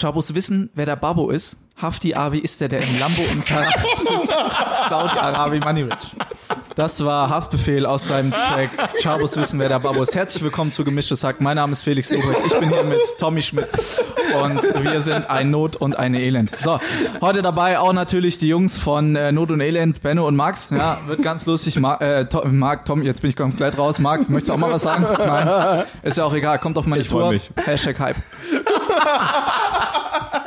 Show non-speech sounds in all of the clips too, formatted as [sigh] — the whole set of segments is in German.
Chabos wissen, wer der Babo ist. Hafti Abi ist der, der im Lambo [laughs] sitzt. Saudi-Arabi Money Rich. Das war Haftbefehl aus seinem Track Chabos wissen, wer der Babo ist. Herzlich willkommen zu Gemischtes Hack. Mein Name ist Felix Lobrecht. Ich bin hier mit Tommy Schmidt und wir sind ein Not und eine Elend. So, heute dabei auch natürlich die Jungs von äh, Not und Elend, Benno und Max. Ja, wird ganz lustig. Ma äh, to Marc, Tom, jetzt bin ich komplett raus. Marc, möchtest du auch mal was sagen? Nein, ist ja auch egal. Kommt auf meine Ich Tour. mich. Hashtag Hype. [laughs]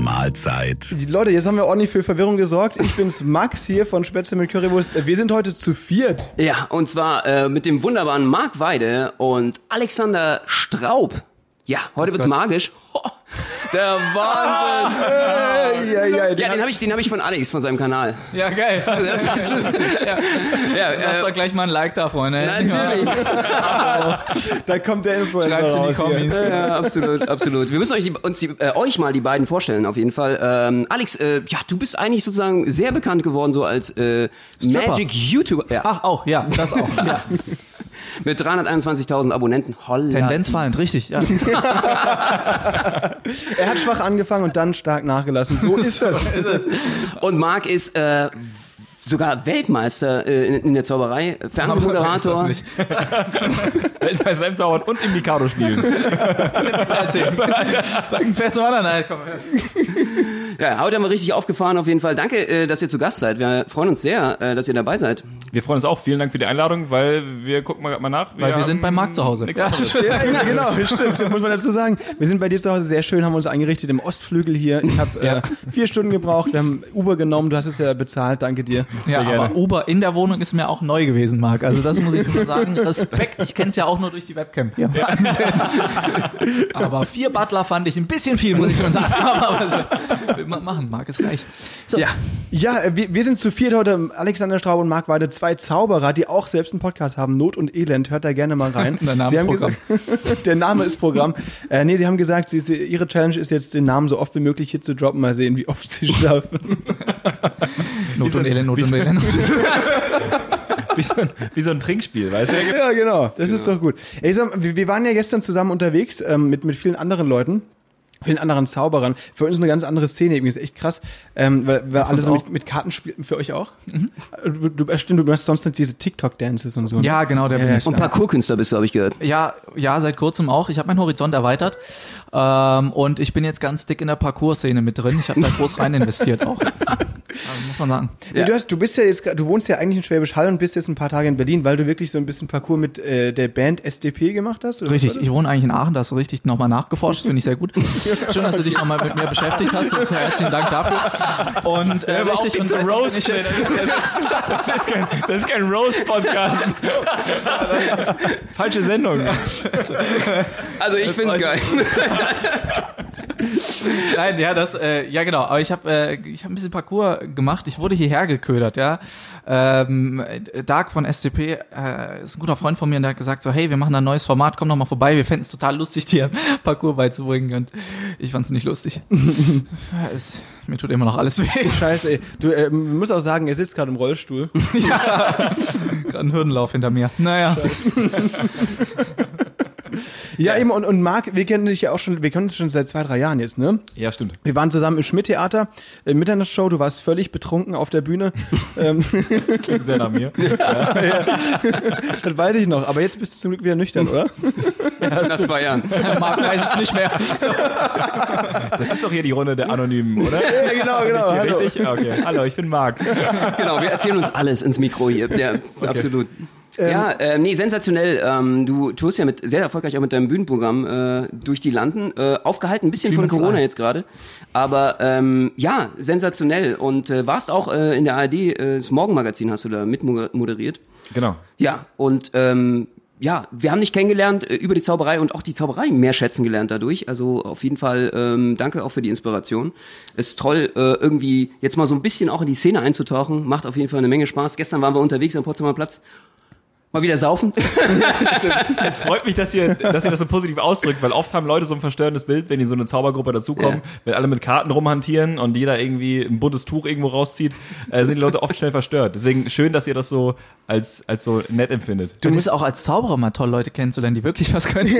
Mahlzeit. Die Leute, jetzt haben wir ordentlich für Verwirrung gesorgt. Ich bin's [laughs] Max hier von Spätzle mit Currywurst. Wir sind heute zu viert. Ja, und zwar äh, mit dem wunderbaren Marc Weide und Alexander Straub. Ja, heute wird's magisch. [laughs] Der Wahnsinn. Äh, ja, ja, Ja, den habe ich, den hab ich von Alex, von seinem Kanal. Ja, geil. [laughs] Das ist, [laughs] ja, ja, Lass äh, doch gleich mal ein Like da, Freunde. natürlich. da kommt der Influencer Schreibt's in die hier. Kommis. Ja, absolut, absolut. Wir müssen euch, die, uns die, äh, euch mal die beiden vorstellen, auf jeden Fall. Ähm, Alex, äh, ja, du bist eigentlich sozusagen sehr bekannt geworden, so als äh, Stripper. Magic YouTuber. Ja, Ach, auch, ja, das auch. Ja. Mit 321.000 Abonnenten. Holla. Tendenz fallend, richtig. Ja. [laughs] Er hat schwach angefangen und dann stark nachgelassen. So ist das. Und Marc ist äh, sogar Weltmeister äh, in, in der Zauberei, Fernsehmoderator. Ist [laughs] Weltmeister im Zaubern und im Mikado spielen. [laughs] Sag ein Pferd zum anderen. Nein, komm. Ja, heute haben wir richtig aufgefahren auf jeden Fall. Danke, äh, dass ihr zu Gast seid. Wir freuen uns sehr, äh, dass ihr dabei seid. Wir freuen uns auch. Vielen Dank für die Einladung, weil wir gucken mal, mal nach. Weil wir sind bei Marc zu Hause. Ja. [laughs] Ja, genau, stimmt. Muss man dazu sagen. Wir sind bei dir zu Hause sehr schön, haben uns eingerichtet im Ostflügel hier. Ich habe äh, vier Stunden gebraucht. Wir haben Uber genommen. Du hast es ja bezahlt. Danke dir. Ja, Sehr aber gerne. Uber in der Wohnung ist mir auch neu gewesen, Marc. Also das muss ich schon sagen. Respekt. Ich kenne es ja auch nur durch die Webcam. Ja. aber vier Butler fand ich ein bisschen viel, muss ich schon sagen. Aber was man machen? Marc ist reich. So. Ja, ja äh, wir, wir sind zu viert heute. Alexander Straub und Marc Weide, zwei Zauberer, die auch selbst einen Podcast haben. Not und Elend. Hört da gerne mal rein. [laughs] Der Name Sie ist haben Programm. gesagt- [laughs] der Name ist Programm. Äh, nee, sie haben gesagt, sie, sie, ihre Challenge ist jetzt, den Namen so oft wie möglich hier zu droppen. Mal sehen, wie oft sie [laughs] schaffen. Not und Elend, Not und Elend. Wie so, ein, wie so ein Trinkspiel, weißt du? Ja, genau. Das ist doch gut. Ey, sag, mal, wir, wir waren ja gestern zusammen unterwegs ähm, mit, mit vielen anderen Leuten. Vielen anderen Zauberern. Für uns eine ganz andere Szene, irgendwie ist echt krass, ähm, weil, weil alle so mit, mit Karten spielten. Für euch auch? Du, du, stimmt, du machst sonst nicht diese TikTok-Dances und so. ne? Ja, genau, der bin Ja, ich. Und Parkourkünstler bist du, habe ich gehört. Ja, ja, seit kurzem auch. Ich habe meinen Horizont erweitert ähm, und ich bin jetzt ganz dick in der Parcours-Szene mit drin. Ich habe da groß rein investiert auch. [laughs] Also, muss man sagen. Nee, Du, hast, du bist ja jetzt, du wohnst ja eigentlich in Schwäbisch Hall und bist jetzt ein paar Tage in Berlin, weil du wirklich so ein bisschen Parcours mit äh, der Band SDP gemacht hast. Richtig, ich wohne eigentlich in Aachen, da hast du richtig nochmal nachgeforscht, das finde ich sehr gut. [laughs] Schön, dass du dich nochmal mit mir beschäftigt hast, also herzlichen Dank dafür. Und äh, richtig, und Roast. ich jetzt, Das ist kein, das ist kein Roast-Podcast. Falsche Sendung. Also ich find's geil. [laughs] Nein, ja, das, äh, ja genau. Aber ich habe, äh, ich habe ein bisschen Parcours gemacht. Ich wurde hierher geködert, ja. Ähm, Dark von SCP äh, ist ein guter Freund von mir und der hat gesagt so, hey, wir machen ein neues Format, komm doch mal vorbei. Wir fänden es total lustig, dir [laughs] Parcours beizubringen. Und ich fand es nicht lustig. [laughs] Es, mir tut immer noch alles weh. Scheiße, ey. Du äh, musst auch sagen, er sitzt gerade im Rollstuhl. ja, gerade ein Hürdenlauf hinter mir. Naja. Ja, eben, und, und Marc, wir kennen dich ja auch schon, wir kennen uns schon seit zwei, drei Jahren jetzt, ne? Ja, stimmt. Wir waren zusammen im Schmidt-Theater, äh, Mitternachtsshow, du warst völlig betrunken auf der Bühne. [laughs] ähm, Klingt sehr nach mir. [laughs] das weiß ich noch, aber jetzt bist du zum Glück wieder nüchtern, oder? [laughs] Nach zwei Jahren. Marc weiß es nicht mehr. Das ist doch hier die Runde der Anonymen, oder? Ja, genau, genau. Hier Hallo. richtig? Okay. Hallo, ich bin Marc. Genau, wir erzählen uns alles ins Mikro hier. Ja, absolut. Ja, äh, nee, sensationell. Ähm, du tourst ja mit sehr erfolgreich auch mit deinem Bühnenprogramm äh, durch die Landen. Äh, aufgehalten, ein bisschen von Corona jetzt gerade. Aber ähm, ja, sensationell. Und äh, warst auch äh, in der ARD, äh, das Morgenmagazin hast du da mit moderiert. Genau. Ja, und ähm, ja, wir haben dich kennengelernt äh, über die Zauberei und auch die Zauberei mehr schätzen gelernt dadurch. Also auf jeden Fall ähm, danke auch für die Inspiration. Es ist toll, äh, irgendwie jetzt mal so ein bisschen auch in die Szene einzutauchen. Macht auf jeden Fall eine Menge Spaß. Gestern waren wir unterwegs am Potsdamer Platz. Mal wieder saufen. [laughs] Es freut mich, dass ihr, dass ihr das so positiv ausdrückt, weil oft haben Leute so ein verstörendes Bild, wenn die in so eine Zaubergruppe dazukommen, Ja. wenn alle mit Karten rumhantieren und jeder irgendwie ein buntes Tuch irgendwo rauszieht, äh, sind die Leute oft schnell verstört. Deswegen schön, dass ihr das so als, als so nett empfindet. Du musst auch als Zauberer mal toll Leute kennenzulernen, die wirklich was können. [laughs]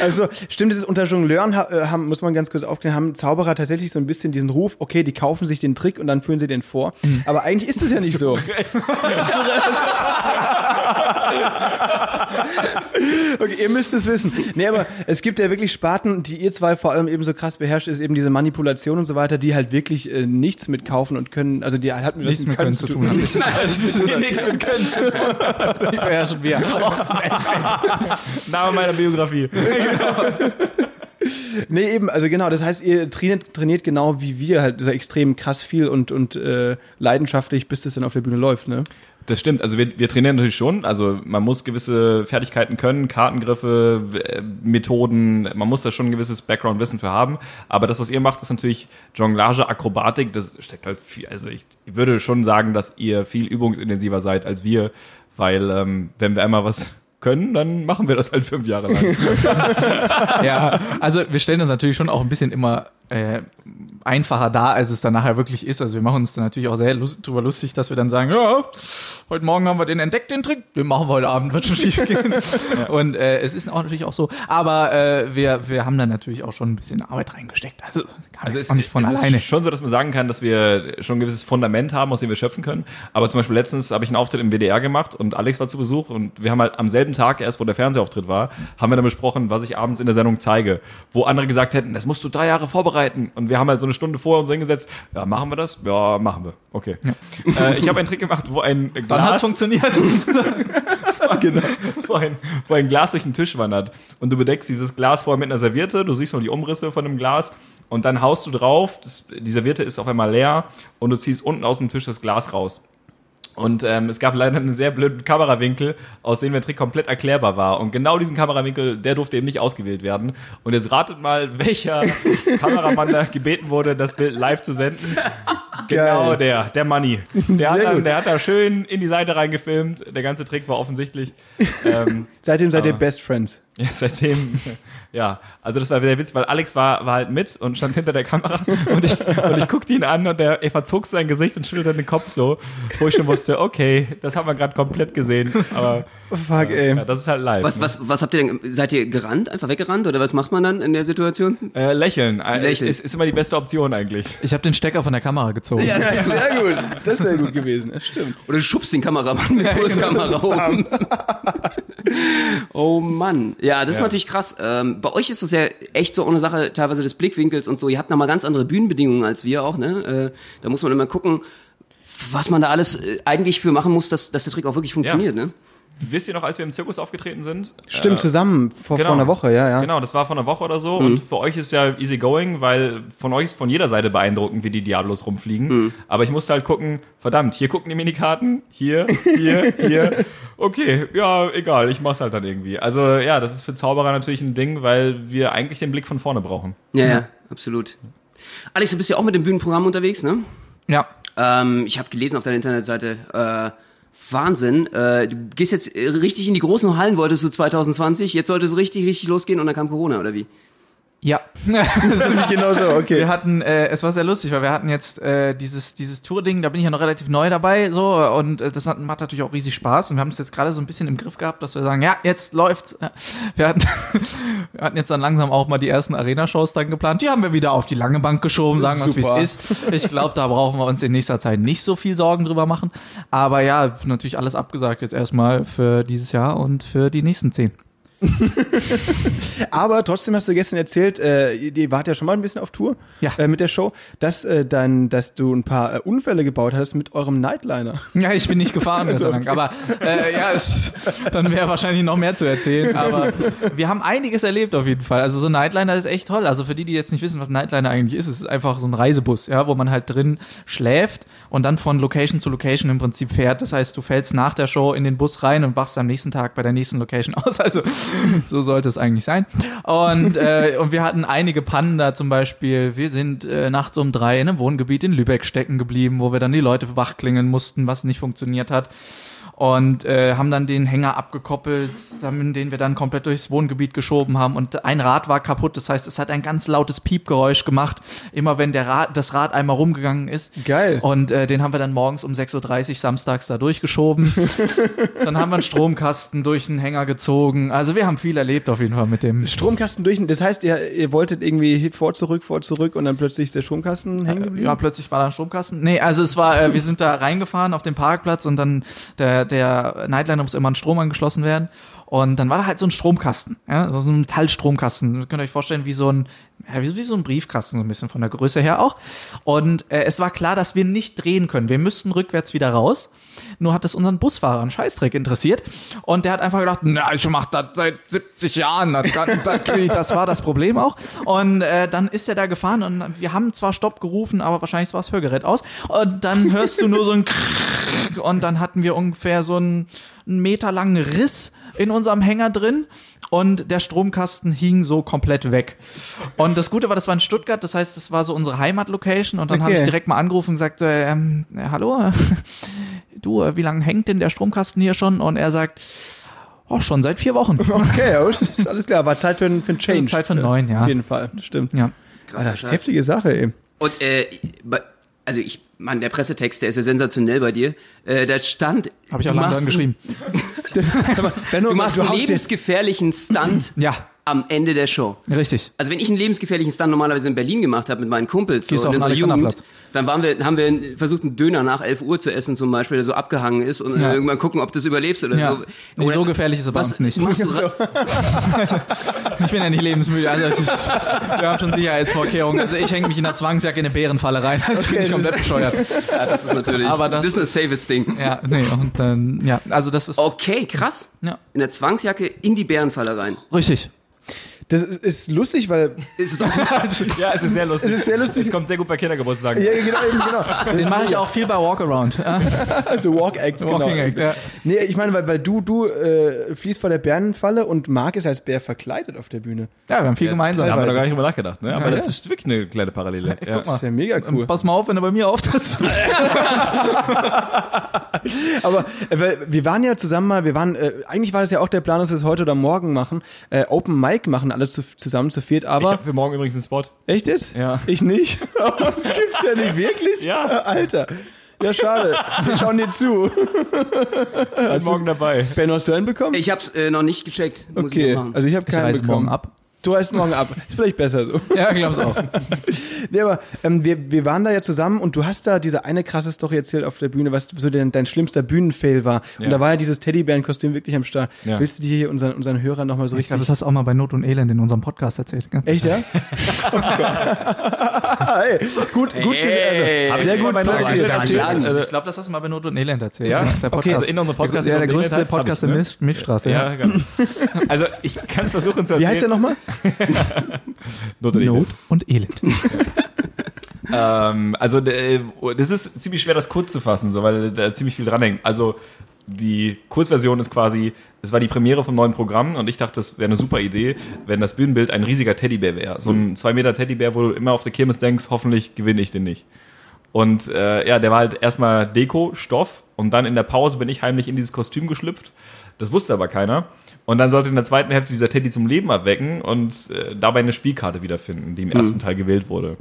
Also stimmt, dieses unter Jongleuren äh, haben, muss man ganz kurz aufklären, haben Zauberer tatsächlich so ein bisschen diesen Ruf, okay, die kaufen sich den Trick und dann führen sie den vor. Aber eigentlich ist das ja nicht [laughs] so. [laughs] Okay, ihr müsst es wissen. Nee, aber es gibt ja wirklich Sparten, die ihr zwei vor allem eben so krass beherrscht, ist eben diese Manipulation und so weiter, die halt wirklich äh, nichts mit kaufen und können, also die halt [laughs] mit Nichts mit Können zu tun haben. Nichts mit Nichts mit Können zu tun. Die beherrschen wir. Name meiner Biografie. [laughs] Nee, eben, also genau, das heißt, ihr trainiert, trainiert genau wie wir halt so extrem krass viel und, und äh, leidenschaftlich, bis das dann auf der Bühne läuft, ne? Das stimmt, also wir, wir trainieren natürlich schon, also man muss gewisse Fertigkeiten können, Kartengriffe, äh, Methoden, man muss da schon ein gewisses Background-Wissen für haben, aber das, was ihr macht, ist natürlich Jonglage, Akrobatik, das steckt halt viel, also ich würde schon sagen, dass ihr viel übungsintensiver seid als wir, weil ähm, wenn wir einmal was können, dann machen wir das halt fünf Jahre lang. [laughs] Ja, also wir stellen uns natürlich schon auch ein bisschen immer äh, einfacher dar, als es dann nachher wirklich ist. Also wir machen uns dann natürlich auch sehr lust drüber lustig, dass wir dann sagen, ja, heute Morgen haben wir den entdeckt, den Trick, den machen wir heute Abend, wird schon schief gehen. [laughs] Und äh, es ist auch natürlich auch so, aber äh, wir, wir haben da natürlich auch schon ein bisschen Arbeit reingesteckt. Also Also es, auch nicht von alleine. ist schon so, dass man sagen kann, dass wir schon ein gewisses Fundament haben, aus dem wir schöpfen können. Aber zum Beispiel letztens habe ich einen Auftritt im WDR gemacht und Alex war zu Besuch und wir haben halt am selben Tag, erst wo der Fernsehauftritt war, haben wir dann besprochen, was ich abends in der Sendung zeige. Wo andere gesagt hätten, das musst du drei Jahre vorbereiten. Und wir haben halt so eine Stunde vorher uns hingesetzt, ja, machen wir das? Ja, machen wir. Okay. Äh, ich habe einen Trick gemacht, wo ein Glas... Dann hat's funktioniert. [laughs] genau, wo ein, wo ein Glas durch den Tisch wandert. Und du bedeckst dieses Glas vorher mit einer Serviette, du siehst nur die Umrisse von dem Glas und dann haust du drauf, das, die Serviette ist auf einmal leer und du ziehst unten aus dem Tisch das Glas raus. Und ähm, es gab leider einen sehr blöden Kamerawinkel, aus dem der Trick komplett erklärbar war. Und genau diesen Kamerawinkel, der durfte eben nicht ausgewählt werden. Und jetzt ratet mal, welcher [laughs] Kameramann da gebeten wurde, das Bild live zu senden. Genau Geil. der, der Money. [laughs] Der hat, dann, der hat da schön in die Seite reingefilmt. Der ganze Trick war offensichtlich. Ähm, [laughs] Seitdem seid ihr Best Friends. ja, seitdem, ja, also das war wieder Witz, weil Alex war, war halt mit und stand hinter der Kamera [laughs] und ich, und ich guckte ihn an und er, er verzog sein Gesicht und schüttelte den Kopf so, wo ich schon wusste, okay, das haben wir gerade komplett gesehen, aber Fuck, ey. ja, das ist halt live. Was, ne? was, was habt ihr denn? Seid ihr gerannt, einfach weggerannt oder was macht man dann in der Situation? Äh, lächeln, äh, Lächeln. Ist, ist immer die beste Option eigentlich. Ich habe den Stecker von der Kamera gezogen. Ja, sehr gut. Das ist sehr gut gewesen. Das stimmt. Oder du schubst den Kameramann mit Pulskamera um. [laughs] oh Mann. Ja, das ist Ja. natürlich krass. Ähm, bei euch ist das ja echt so eine Sache teilweise des Blickwinkels und so. Ihr habt nochmal ganz andere Bühnenbedingungen als wir auch, ne? Äh, da muss man immer gucken, was man da alles äh, eigentlich für machen muss, dass, dass der Trick auch wirklich funktioniert, ne? Wisst ihr noch, als wir im Zirkus aufgetreten sind? Stimmt, Äh, zusammen vor, vor einer Woche, ja, ja. Genau, das war vor einer Woche oder so. Und für euch ist ja easy going, weil von euch ist von jeder Seite beeindruckend, wie die Diablos rumfliegen. Aber ich musste halt gucken, verdammt, hier gucken die Minikarten, hier, hier, [laughs] hier. Okay, ja, egal, ich mach's halt dann irgendwie. Also ja, das ist für Zauberer natürlich ein Ding, weil wir eigentlich den Blick von vorne brauchen. Ja, ja, absolut. Alex, du bist ja auch mit dem Bühnenprogramm unterwegs, ne? Ja. Ähm, ich habe gelesen auf deiner Internetseite, äh, Wahnsinn. Äh, du gehst jetzt äh, richtig in die großen Hallen, wolltest du 2020. Jetzt sollte es richtig, richtig losgehen und dann kam Corona, oder wie? Ja. [laughs] Das ist genau so, okay. Wir hatten, äh, es war sehr lustig, weil wir hatten jetzt äh, dieses dieses Tour-Ding, da bin ich ja noch relativ neu dabei, so und äh, das hat, macht natürlich auch riesig Spaß und wir haben es jetzt gerade so ein bisschen im Griff gehabt, dass wir sagen, ja, jetzt läuft's. Ja. Wir hatten, [laughs] wir hatten jetzt dann langsam auch mal die ersten Arena-Shows dann geplant. Die haben wir wieder auf die lange Bank geschoben, sagen wir es, wie es ist. Ich glaube, da brauchen wir uns in nächster Zeit nicht so viel Sorgen drüber machen. Aber ja, natürlich alles abgesagt jetzt erstmal für dieses Jahr und für die nächsten zehn. [laughs] Aber trotzdem hast du gestern erzählt, äh, ihr wart ja schon mal ein bisschen auf Tour Ja. äh, mit der Show, dass, äh, dann, dass du ein paar äh, Unfälle gebaut hattest mit eurem Nightliner. Ja, ich bin nicht gefahren, sei Dank. Aber äh, ja, es, dann wäre wahrscheinlich noch mehr zu erzählen. [laughs] Aber wir haben einiges erlebt auf jeden Fall. Also so ein Nightliner ist echt toll. Also für die, die jetzt nicht wissen, was ein Nightliner eigentlich ist, es ist einfach so ein Reisebus, ja, wo man halt drin schläft und dann von Location zu Location im Prinzip fährt. Das heißt, du fällst nach der Show in den Bus rein und wachst am nächsten Tag bei der nächsten Location aus. Also [laughs] so sollte es eigentlich sein. Und, äh, und wir hatten einige Pannen da zum Beispiel. Wir sind äh, nachts um drei in einem Wohngebiet in Lübeck stecken geblieben, wo wir dann die Leute wachklingeln mussten, was nicht funktioniert hat. Und äh, haben dann den Hänger abgekoppelt, damit, den wir dann komplett durchs Wohngebiet geschoben haben. Und ein Rad war kaputt. Das heißt, es hat ein ganz lautes Piepgeräusch gemacht, immer wenn der Rad, das Rad einmal rumgegangen ist. Geil. Und äh, den haben wir dann morgens um 6.30 Uhr samstags da durchgeschoben. [laughs] dann haben wir einen Stromkasten durch den Hänger gezogen. Also wir haben viel erlebt auf jeden Fall mit dem. Stromkasten durch, das heißt, ihr, ihr wolltet irgendwie vor, zurück, vor, zurück und dann plötzlich ist der Stromkasten hängen geblieben? Ja, plötzlich war da ein Stromkasten. Nee, also es war, äh, wir sind da reingefahren auf den Parkplatz und dann der, der Nightliner muss immer an Strom angeschlossen werden. Und dann war da halt so ein Stromkasten, ja, so ein Metallstromkasten. Das könnt ihr euch vorstellen, wie so ein, ja, wie, wie so ein Briefkasten, so ein bisschen von der Größe her auch. Und äh, es war klar, dass wir nicht drehen können. Wir müssten rückwärts wieder raus. Nur hat es unseren Busfahrer einen Scheißdreck interessiert. Und der hat einfach gedacht, na, ich mach das seit 70 Jahren. Das, kann, das, das war das Problem auch. Und äh, dann ist er da gefahren und wir haben zwar Stopp gerufen, aber wahrscheinlich war das Hörgerät aus. Und dann hörst du nur so ein und dann hatten wir ungefähr so einen, einen Meter langen Riss in unserem Hänger drin und der Stromkasten hing so komplett weg. Und das Gute war, das war in Stuttgart, das heißt, das war so unsere Heimatlocation und dann habe Okay. ich direkt mal angerufen und gesagt, äh, ähm, äh, hallo, [laughs] du, äh, wie lange hängt denn der Stromkasten hier schon? Und er sagt, oh, schon seit vier Wochen. [laughs] Okay, ist alles klar. War Zeit für, ein- für ein Change. Zeit für einen neuen, ja. Auf jeden Fall, das stimmt. Ja. Krasser Alter, Scheiß. heftige Sache, ey. Und äh, bei- also ich, Mann, der Pressetext, der ist ja sensationell bei dir. Äh, da stand, Habe ich auch lange dran geschrieben. [laughs] [laughs] Du machst einen lebensgefährlichen Stunt Ja, am Ende der Show. richtig. Also wenn ich einen lebensgefährlichen Stunt normalerweise in Berlin gemacht habe mit meinen Kumpels so, in unserer Jugend, dann waren wir, haben wir versucht, einen Döner nach 11 Uhr zu essen zum Beispiel, der so abgehangen ist und Ja. irgendwann gucken, ob du das überlebst oder Ja. so. Nee, Oder so gefährlich ist er bei uns nicht. Machst du, [laughs] [laughs] Ich bin ja nicht lebensmüde. Also ich, wir haben schon Sicherheitsvorkehrungen. Also ich hänge mich in der Zwangsjacke in eine Bärenfalle rein. Also bin ich das komplett bescheuert. [laughs] ja, das ist natürlich, Aber das- das ist ein safes Ding. Ja, nee, und dann, ja, also das ist Okay, krass. Ja. In der Zwangsjacke in die Bärenfalle rein. richtig. Das ist, ist lustig, weil. Ist es auch so, [laughs] Ja, es ist sehr lustig. Es ist sehr lustig. Es kommt sehr gut bei Kindergeburtstagen. Ja, genau, eben, genau. [laughs] Das Den ist mache ich auch viel bei Walkaround. Ja, [laughs] Also Walk Acts, genau. Walking Act, ja. Nee, ich meine, weil, weil du, du äh, fließt vor der Bärenfalle und Marc ist als Bär verkleidet auf der Bühne. ja, wir haben viel gemeinsam. Da haben wir noch gar nicht drüber nachgedacht, ne? Aber Ja, das ja. ist wirklich eine kleine Parallele. Ja. guck mal. Das ist ja mega cool. Pass mal auf, wenn du bei mir auftrittst. [laughs] Aber äh, weil wir waren ja zusammen mal, wir waren, äh, eigentlich war das ja auch der Plan, dass wir es heute oder morgen machen, äh, Open Mic machen, alle zu, zusammen zu viert, Ich aber. habe für morgen übrigens einen Spot. echt jetzt? Ja. Ich nicht? [laughs] Das gibt's ja nicht wirklich? Ja. Alter. Ja, schade. Wir schauen dir zu. Ich bin morgen dabei. Ben, hast du einen bekommen? ich hab's äh, noch nicht gecheckt. Muss okay, ich noch machen. also ich habe Ich keinen reise bekommen. morgen ab. Du reist morgen ab. Ist vielleicht besser so. [laughs] Ja, glaub's auch. [laughs] Nee, aber ähm, wir, wir waren da ja zusammen und du hast da diese eine krasse Story erzählt auf der Bühne, was so dein, dein schlimmster Bühnenfail war. Und Ja. da war ja dieses Teddybärenkostüm wirklich am Start. Ja. Willst du dir hier unseren, unseren Hörern nochmal so Ich glaube, richtig... das hast du auch mal bei Not und Elend in unserem Podcast erzählt. Gell? Echt, ja? Oh [laughs] Gott. hey, gut, gut, Hey. also, sehr gut bei Not und. Elend erzählt? Also- ich glaube, das hast du mal bei Not und Elend erzählt. Ja? Der Okay, also in unserem Podcast Ja, der und größte heißt, Podcast der Milch, Milchstraße. Ja, Ja. genau. Also ich kann es versuchen zu erzählen. Wie heißt der nochmal? [laughs] Not und Elend. Not und Elend. [laughs] Ähm, also äh, das ist ziemlich schwer, das kurz zu fassen, so, weil da ziemlich viel dranhängt. Also die Kurzversion ist quasi, es war die Premiere vom neuen Programm und ich dachte, das wäre eine super Idee, wenn das Bühnenbild ein riesiger Teddybär wäre. So ein zwei Meter Teddybär, wo du immer auf der Kirmes denkst, hoffentlich gewinne ich den nicht. Und äh, ja, der war halt erstmal Deko, Stoff und dann in der Pause bin ich heimlich in dieses Kostüm geschlüpft. Das wusste aber keiner. Und dann sollte in der zweiten Hälfte dieser Teddy zum Leben erwecken und äh, dabei eine Spielkarte wiederfinden, die im ersten Teil gewählt wurde.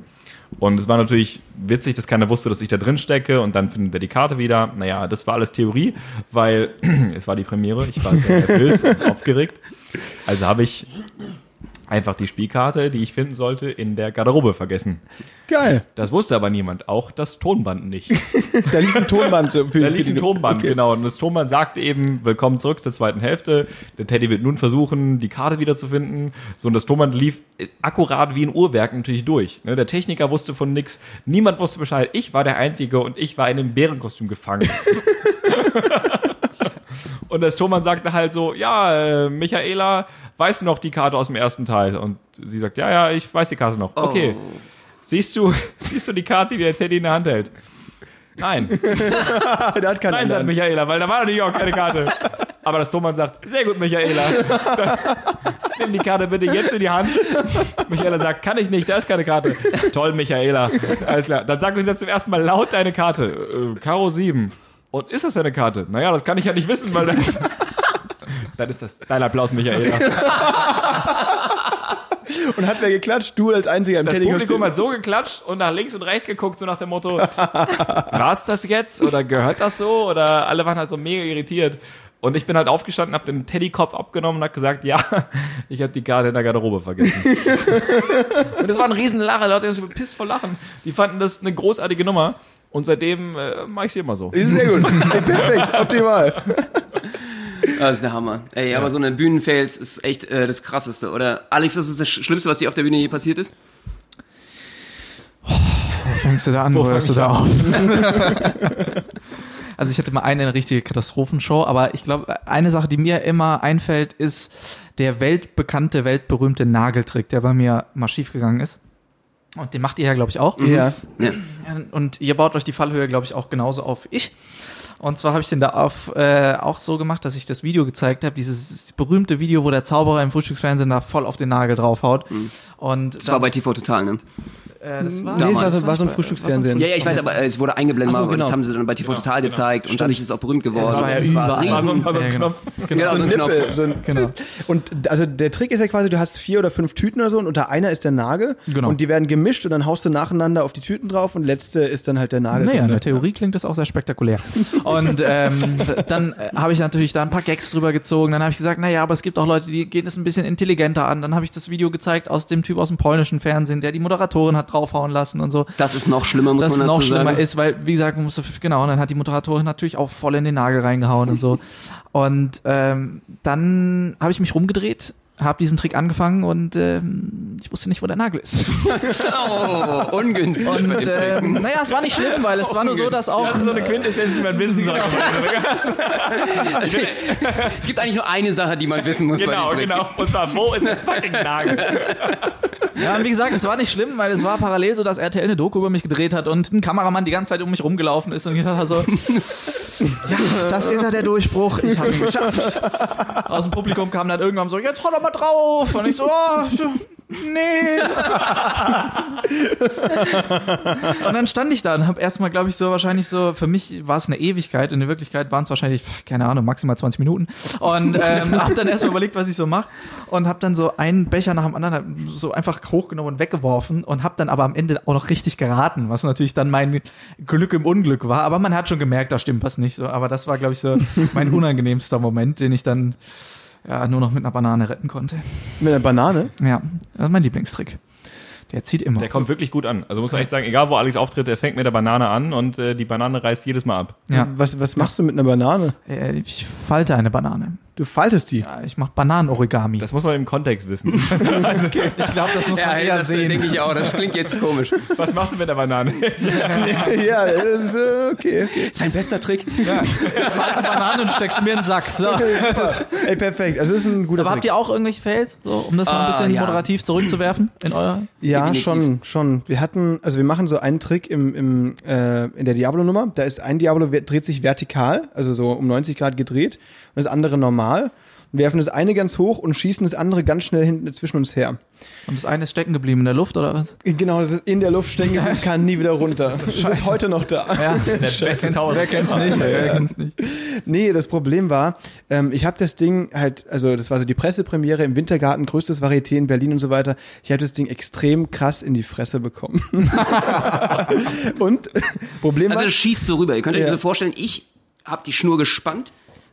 Und es war natürlich witzig, dass keiner wusste, dass ich da drin stecke und dann findet er die Karte wieder. Naja, das war alles Theorie, weil [clears throat] es war die Premiere. Ich war sehr [laughs] nervös und aufgeregt. Also habe ich einfach die Spielkarte, die ich finden sollte, in der Garderobe vergessen. Geil. Das wusste aber niemand, auch das Tonband nicht. [laughs] Da lief ein Tonband für, Da lief ein Tonband, Okay. genau. Und das Tonband sagt eben, willkommen zurück zur zweiten Hälfte. Der Teddy wird nun versuchen, die Karte wiederzufinden. So, und das Tonband lief äh, akkurat wie ein Uhrwerk natürlich durch. Ne, Der Techniker wusste von nix. Niemand wusste Bescheid. Ich war der Einzige und ich war in einem Bärenkostüm gefangen. [laughs] und das Tonband sagte halt so, ja, äh, Michaela, weißt du noch die Karte aus dem ersten Teil? Und sie sagt, ja, ja, ich weiß die Karte noch. Okay. Siehst du, [laughs] siehst du die Karte, die der Teddy in der Hand hält? Nein. [laughs] Der hat keine Nein, sagt. Michaela, weil da war natürlich auch keine Karte. Aber das Thomann sagt, sehr gut, Michaela. Dann, [laughs] nimm die Karte bitte jetzt in die Hand. Michaela sagt, kann ich nicht, da ist keine Karte. Toll, Michaela. Alles klar. Dann sag uns jetzt zum ersten Mal laut deine Karte. Äh, Karo 7. Und ist das deine Karte? Naja, das kann ich ja nicht wissen, weil dann, [laughs] dann ist das dein Applaus, Michaela. Und hat wer geklatscht? Du als einziger im Das Publikum hat so geklatscht und nach links und rechts geguckt, so nach dem Motto, [laughs] war's das jetzt? Oder gehört das so? Oder alle waren halt so mega irritiert. Und ich bin halt aufgestanden, hab den Teddykopf abgenommen und hab gesagt, ja, ich habe die Karte in der Garderobe vergessen. [laughs] und das war ein Riesenlacher, Leute, die sind bepisst vor Lachen. Die fanden das eine großartige Nummer. Und seitdem äh, mache ich sie immer so. Ist sehr gut. [laughs] Perfekt, optimal. Das ist der Hammer. Ey, aber so eine Bühnenfails ist echt äh, das Krasseste, oder? Alex, was ist das Schlimmste, was dir auf der Bühne je passiert ist? Wo fängst du da an? Wo, hörst du da auf? [laughs] also ich hatte mal eine richtige Katastrophenshow, aber ich glaube, eine Sache, die mir immer einfällt, ist der weltbekannte, weltberühmte Nageltrick, der bei mir mal schiefgegangen ist. Und den macht ihr ja, glaube ich, auch. Ja. Ja. Und ihr baut euch die Fallhöhe, glaube ich, auch genauso auf wie ich. Und zwar habe ich den da auf, äh, auch so gemacht, dass ich das Video gezeigt habe, dieses berühmte Video, wo der Zauberer im Frühstücksfernsehen da voll auf den Nagel draufhaut. Und Das war bei TV Total, ne? Äh, das war, Nee, war so, das war so ein Frühstücksfernsehen. Ja, ja, ich weiß, aber es wurde eingeblendet, so, mal, und das genau. haben sie dann bei TV Total gezeigt und dadurch ist es auch berühmt geworden. das war ja Das. War so, riesen- war so ein Ja, genau. Knopf. Genau, so ein Knopf. Nippel, so ein, Genau. Und also der Trick ist ja quasi, du hast vier oder fünf Tüten oder so und unter einer ist der Nagel Genau. und die werden gemischt und dann haust du nacheinander auf die Tüten drauf und letzte ist dann halt der Nagel. Naja, in der Theorie klingt das auch sehr spektakulär. Und ähm, dann äh, habe ich natürlich da ein paar Gags drüber gezogen. Dann habe ich gesagt, naja, aber es gibt auch Leute, die gehen es ein bisschen intelligenter an. Dann habe ich das Video gezeigt aus dem Typ aus dem polnischen Fernsehen, der die Moderatorin hat draufhauen lassen und so. Das ist noch schlimmer, muss das man dazu noch schlimmer sagen. ist, weil, wie gesagt, man musste, genau, und dann hat die Moderatorin natürlich auch voll in den Nagel reingehauen und so. [laughs] Und ähm, dann habe ich mich rumgedreht, habe diesen Trick angefangen und ähm, ich wusste nicht, wo der Nagel ist. Oh, ungünstig Und dem Trick. ähm, naja, es war nicht schlimm, weil es war nur so, dass auch Das ist so eine Quintessenz, die man wissen sollte. [laughs] Also, es gibt eigentlich nur eine Sache, die man wissen muss genau, bei dem Trick. genau. Und zwar, wo ist der fucking Nagel? Ja, und wie gesagt, es war nicht schlimm, weil es war parallel so, dass RTL eine Doku über mich gedreht hat und ein Kameramann die ganze Zeit um mich rumgelaufen ist und ich dachte so, [laughs] ja, das ist ja der Durchbruch, ich habe ihn geschafft. Aus dem Publikum kam dann irgendwann so, jetzt hau doch mal drauf. Und ich so, oh, nee. und dann stand ich da und habe erstmal, glaube ich, so wahrscheinlich so, für mich war es eine Ewigkeit, in der Wirklichkeit waren es wahrscheinlich, keine Ahnung, maximal 20 Minuten. Und ähm, [laughs] habe dann erstmal überlegt, was ich so mache und habe dann so einen Becher nach dem anderen so einfach hochgenommen und weggeworfen und habe dann aber am Ende auch noch richtig geraten, was natürlich dann mein Glück im Unglück war. Aber man hat schon gemerkt, da stimmt was nicht so. Aber das war, glaube ich, so mein [laughs] unangenehmster Moment, den ich dann ja, nur noch mit einer Banane retten konnte. Mit einer Banane? Ja, das ist mein Lieblingstrick. Der zieht immer. Der kommt wirklich gut an. Also muss man echt sagen, egal wo Alex auftritt, der fängt mit der Banane an und äh, die Banane reißt jedes Mal ab. ja. Was, was machst du mit einer Banane? Äh, Ich falte eine Banane. Du faltest die. Ja, ich mache Bananenorigami. Das muss man im Kontext wissen. [laughs] ich glaube, das muss man Ja, eher das sehen. denke ich auch. Das klingt jetzt komisch. Was machst du mit der Banane? [laughs] ja, das ist äh, okay. okay. Sein bester Trick. Falte Banane und steckst mir in den Sack. So. Ey, perfekt. Also das ist ein guter Aber habt Trick. ihr auch irgendwelche Fails, so, um das mal ein Ah, bisschen ja. moderativ zurückzuwerfen in euer? Ja, Definitiv. schon, schon. Wir hatten, also wir machen so einen Trick im, im, äh, in der Diablo-Nummer. Da ist ein Diablo dreht sich vertikal, also so um 90 Grad gedreht, und das andere normal. Und wir werfen das eine ganz hoch und schießen das andere ganz schnell hinten zwischen uns her. Und das eine ist stecken geblieben in der Luft oder was? Genau, das ist in der Luft stecken geblieben, kann nie wieder runter. [laughs] Das ist heute noch da. Ja, Der beste wer kennt's nicht? Wer kennt's nicht? Nee, das Problem war, ähm, ich habe das Ding halt, also das war so die Pressepremiere im Wintergarten, größtes Varieté in Berlin und so weiter. Ich habe das Ding extrem krass in die Fresse bekommen. [laughs] und Problem Also war, das schießt so rüber. Ihr könnt euch Ja. so vorstellen, ich habe die Schnur gespannt,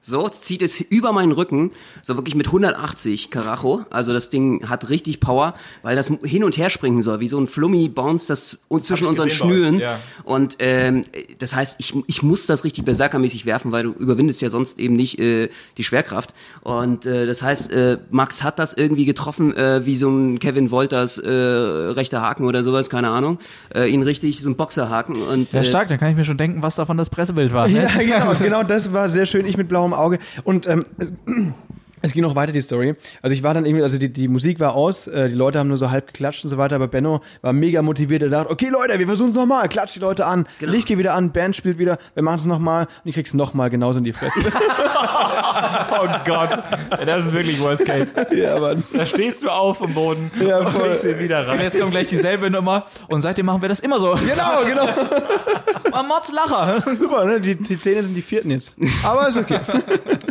So, zieht es über meinen Rücken, so wirklich mit 180 Karacho. Also das Ding hat richtig Power, weil das hin und her springen soll, wie so ein Flummi bounce das un- zwischen unseren gesehen Schnüren. ja. Und ähm, das heißt, ich, ich muss das richtig berserkermäßig werfen, weil du überwindest ja sonst eben nicht äh, die Schwerkraft. Und äh, das heißt, äh, Max hat das irgendwie getroffen, äh, wie so ein Kevin Wolters äh, rechter Haken oder sowas, keine Ahnung. Äh, ihn richtig, so ein Boxerhaken. Und, Sehr äh, stark, dann kann ich mir schon denken, was davon das Pressebild war. Ne? Ja, genau, [laughs] genau, das war sehr schön. Ich mit blauem Auge. Und ähm, es ging noch weiter, die Story. Also ich war dann irgendwie, also die, die Musik war aus, äh, die Leute haben nur so halb geklatscht und so weiter, aber Benno war mega motiviert. Er dachte, okay Leute, wir versuchen es nochmal, klatscht die Leute an, Genau. Licht geht wieder an, Band spielt wieder, wir machen es nochmal und ich krieg's nochmal genauso in die Fresse. [laughs] Oh Gott, das ist wirklich Worst Case. ja, Mann. Da stehst du auf im Boden Ja, und voll. kriegst ihn wieder Und rein. jetzt kommt gleich dieselbe Nummer und seitdem machen wir das immer so. Genau, genau. [laughs] Mal Mords Lacher. Super, ne? Die, die Zähne sind die vierten jetzt. Aber ist okay.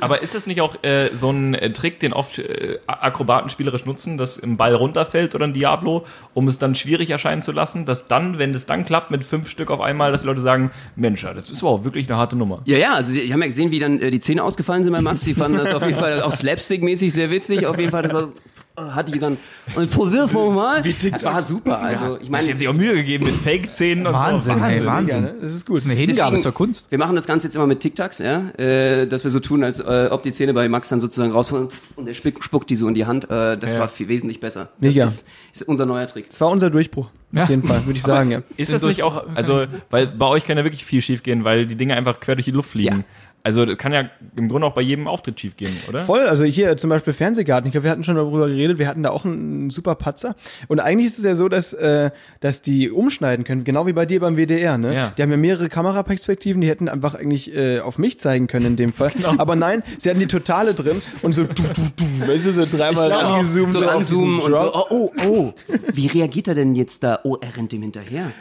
Aber ist das nicht auch äh, so ein äh, Trick, den oft äh, Akrobaten spielerisch nutzen, dass ein Ball runterfällt oder ein Diablo, um es dann schwierig erscheinen zu lassen, dass dann, wenn es dann klappt mit fünf Stück auf einmal, dass die Leute sagen, Mensch, das ist auch wirklich eine harte Nummer. Ja, ja, also ich habe ja gesehen, wie dann äh, die Zähne ausgefallen sind bei Max. Die fanden das auf jeden Fall auch slapstick-mäßig sehr witzig. Auf jeden Fall, das war, hatte ich dann, und probier's nochmal. Das war super. Also ich Ich meine, habe sich auch Mühe gegeben mit Fake-Zähnen und Wahnsinn, so. ey, Wahnsinn. Ja, ne? Das ist gut. Das ist eine Hingabe Deswegen- zur Kunst. wir machen das Ganze jetzt immer mit TikToks, ja, äh, dass wir so tun, als äh, ob die Zähne bei Max dann sozusagen rausfallen und der spuckt, spuckt die so in die Hand. Äh, das Ja. war viel, wesentlich besser. Das Mega. ist, ist unser neuer Trick. Das war unser Durchbruch. Ja. Auf jeden Fall, würde ich sagen, ja. Ist das nicht auch, also, weil bei euch kann ja wirklich viel schief gehen, weil die Dinge einfach quer durch die Luft fliegen. Also das kann ja im Grunde auch bei jedem Auftritt schief gehen, oder? Voll, also hier zum Beispiel Fernsehgarten, ich glaube, wir hatten schon darüber geredet, wir hatten da auch einen super Patzer. Und eigentlich ist es ja so, dass, äh, dass die umschneiden können, genau wie bei dir beim WDR, ne? Ja. Die haben ja mehrere Kameraperspektiven, die hätten einfach eigentlich äh, auf mich zeigen können in dem Fall. [laughs] Aber nein, sie hatten die Totale drin und so du, du, du, weißt du, so dreimal rangezoomt. So diesen und so, oh, oh, oh. Wie reagiert er denn jetzt da? Oh, er rennt ihm hinterher.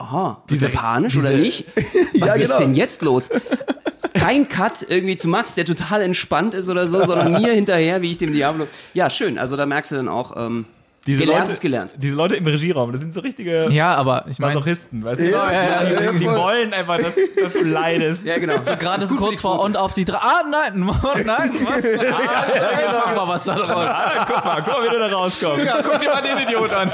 Aha, diese, panisch oder nicht? [laughs] Was Ja, ist genau. denn jetzt los? Kein Cut irgendwie zu Max, der total entspannt ist oder so, sondern mir hinterher, wie ich dem Diablo. Ja, schön. Also da merkst du dann auch, ähm, Diese gelernt Leute, ist gelernt. Diese Leute im Regieraum, das sind so richtige Ja, aber ich meine, Masochisten, weißt du? Ja, ja, die, ja, die voll. wollen einfach, dass, dass du leidest. Ja, genau. so gerade Ist so kurz die vor und auf die drei. Ah, nein, [laughs] nein, was? Ah, mach mal was da draus. Ah, guck mal, guck mal, wie du da rauskommst. Ja, guck dir mal den Idiot an.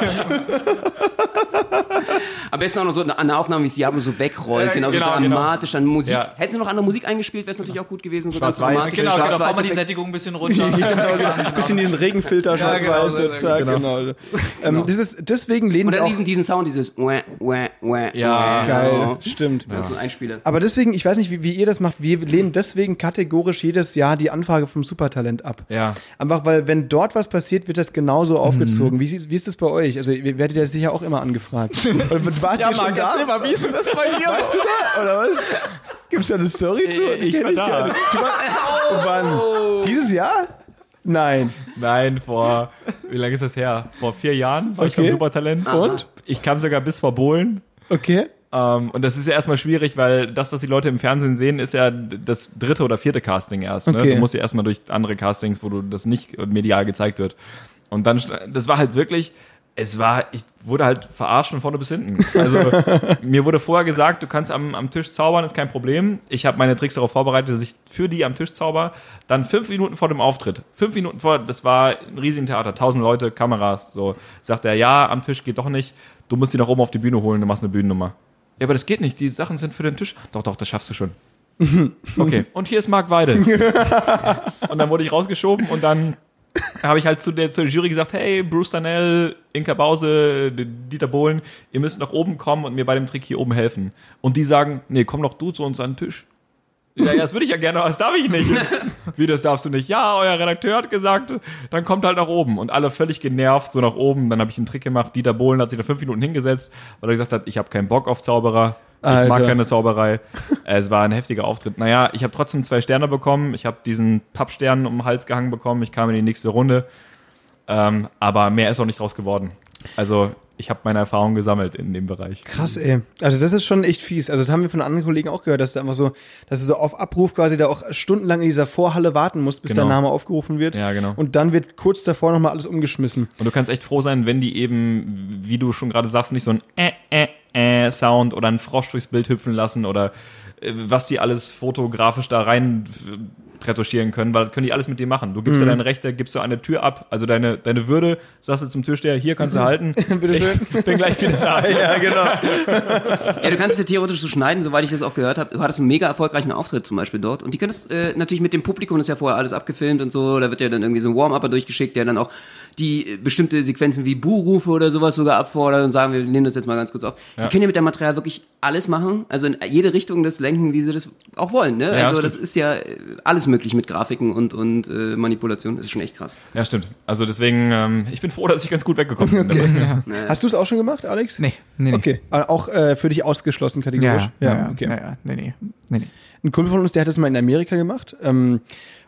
Am besten auch noch so an der Aufnahme, wie es Diablo so wegrollt, Ja, genau, so genau, dramatisch, dann Musik. Ja. Hätten sie noch andere Musik eingespielt, wäre es natürlich auch gut gewesen, so ganz Schwarz-Weiß. dramatisch. Genau, genau, fahr Schwarz-Weiß mal die. Sättigung ein bisschen runter. Ein [laughs] bisschen diesen Regenfilter, Ja, genau, [laughs] genau. Ähm, dieses, deswegen lehnen Und wir dann auch... diesen, diesen Sound, dieses Wah, Wah, Wah, Ja. Geil, stimmt. Das ist so ein Einspieler. Aber deswegen, ich weiß nicht, wie, wie ihr das macht, wir lehnen deswegen kategorisch jedes Jahr die Anfrage vom Supertalent ab. Ja. Einfach weil, wenn dort was passiert, wird das genauso aufgezogen. Wie, ist- wie ist das bei euch? Also, ihr werdet ja sicher auch immer angefragt. Und [laughs] wart Ja, ihr schon da? mal, wie ist denn das bei [laughs] dir? Warst du da, oder was? Gibt's da eine Story zu? Die Ich kenn war da. gar nicht. Du war, wann? Dieses Jahr? Nein. Nein, vor, wie lange ist das her? Vor vier Jahren war ich Okay. beim Supertalent. Und? Ich kam sogar bis vor Bohlen. Okay. Ähm, und das ist ja erstmal schwierig, weil das, was die Leute im Fernsehen sehen, ist ja das dritte oder vierte Casting erst. Ne? Okay. Du musst ja erstmal durch andere Castings, wo du das nicht medial gezeigt wird. Und dann, das war halt wirklich, es war, ich wurde halt verarscht von vorne bis hinten. Also [laughs] mir wurde vorher gesagt, du kannst am, am Tisch zaubern, ist kein Problem. Ich habe meine Tricks darauf vorbereitet, dass ich für die am Tisch zauber. Dann fünf Minuten vor dem Auftritt, fünf Minuten vor, das war ein Riesentheater, tausend Leute, Kameras, so. Sagt er, ja, am Tisch geht doch nicht. Du musst die nach oben auf die Bühne holen, du machst eine Bühnennummer. Ja, aber das geht nicht. Die Sachen sind für den Tisch. Doch, doch, das schaffst du schon. [laughs] Okay, und hier ist Marc Weide. [laughs] und dann wurde ich rausgeschoben und dann habe ich halt zu der, zur Jury gesagt, hey, Bruce Danell, Inka Bause, Dieter Bohlen, ihr müsst nach oben kommen und mir bei dem Trick hier oben helfen. Und die sagen, nee, komm doch du zu uns an den Tisch. Ja, ja, das würde ich ja gerne, aber das darf ich nicht. [laughs] Wie, das darfst du nicht? Ja, euer Redakteur hat gesagt, dann kommt halt nach oben. Und alle völlig genervt, so nach oben. Dann habe ich einen Trick gemacht. Dieter Bohlen hat sich da fünf Minuten hingesetzt, weil er gesagt hat, ich habe keinen Bock auf Zauberer. Ich mag Alter. keine Zauberei. [laughs] Es war ein heftiger Auftritt. Naja, ich habe trotzdem zwei Sterne bekommen. Ich habe diesen Pappstern um den Hals gehangen bekommen. Ich kam in die nächste Runde. Ähm, aber mehr ist auch nicht draus geworden. Also ich habe meine Erfahrung gesammelt in dem Bereich. Krass, ey. Also das ist schon echt fies. Also das haben wir von anderen Kollegen auch gehört, dass du einfach so, dass du so auf Abruf quasi da auch stundenlang in dieser Vorhalle warten musst, bis Genau. dein Name aufgerufen wird. Ja, genau. Und dann wird kurz davor nochmal alles umgeschmissen. Und du kannst echt froh sein, wenn die eben, wie du schon gerade sagst, nicht so ein äh, äh, äh Sound oder einen Frosch durchs Bild hüpfen lassen oder äh, was die alles fotografisch da rein retuschieren können, weil das können die alles mit dir machen. Du gibst ja deine Rechte, gibst du eine Tür ab, also deine, deine Würde, sagst du zum Türsteher, hier kannst du halten. [laughs] Bitteschön. Ich bin gleich wieder da. [laughs] ja, genau. [laughs] Ja, du kannst es ja theoretisch so schneiden, soweit ich das auch gehört habe. Du hattest einen mega erfolgreichen Auftritt zum Beispiel dort. Und die könntest äh, natürlich mit dem Publikum, das ist ja vorher alles abgefilmt und so, da wird ja dann irgendwie so ein Warm-Upper durchgeschickt, der dann auch die äh, bestimmte Sequenzen wie Buhrufe oder sowas sogar abfordert und sagen, wir nehmen das jetzt mal ganz kurz auf. Die können ja mit dem Material wirklich alles machen, also in jede Richtung das lenken, wie sie das auch wollen. Ne? also stimmt. das ist ja äh, alles möglich mit Grafiken und, und äh, Manipulation. Das ist schon echt krass. Ja, stimmt. Also deswegen, ähm, ich bin froh, dass ich ganz gut weggekommen bin. [laughs] Hast du es auch schon gemacht, Alex? Nee, nee, nee. Okay. Aber auch äh, für dich ausgeschlossen kategorisch? Ja, ja, ja, okay. ja, ja, nee, nee, nee, nee. Ein Kumpel von uns, der hat das mal in Amerika gemacht. Ähm,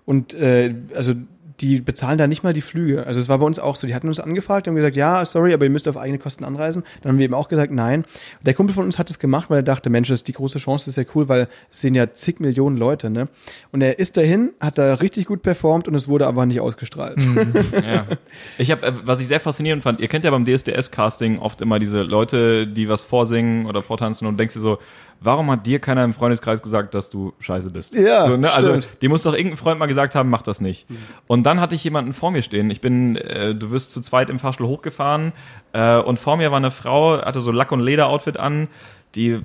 und äh, also die bezahlen da nicht mal die Flüge. Also es war bei uns auch so. Die hatten uns angefragt, haben gesagt, ja, sorry, aber ihr müsst auf eigene Kosten anreisen. Dann haben wir eben auch gesagt, nein. Der Kumpel von uns hat das gemacht, weil er dachte, Mensch, das ist die große Chance, das ist ja cool, weil es sind ja zig Millionen Leute, ne? Und er ist dahin, hat da richtig gut performt und es wurde aber nicht ausgestrahlt. [laughs] Ja. Ich habe, äh, was ich sehr faszinierend fand, ihr kennt ja beim DSDS-Casting oft immer diese Leute, die was vorsingen oder vortanzen und denkst dir so, warum hat dir keiner im Freundeskreis gesagt, dass du scheiße bist? Ja, so, ne? Also, dir muss doch irgendein Freund mal gesagt haben, mach das nicht. Und dann hatte ich jemanden vor mir stehen. Ich bin, äh, du wirst zu zweit im Fahrstuhl hochgefahren äh, und vor mir war eine Frau, hatte so Lack- und Leder-Outfit an. Die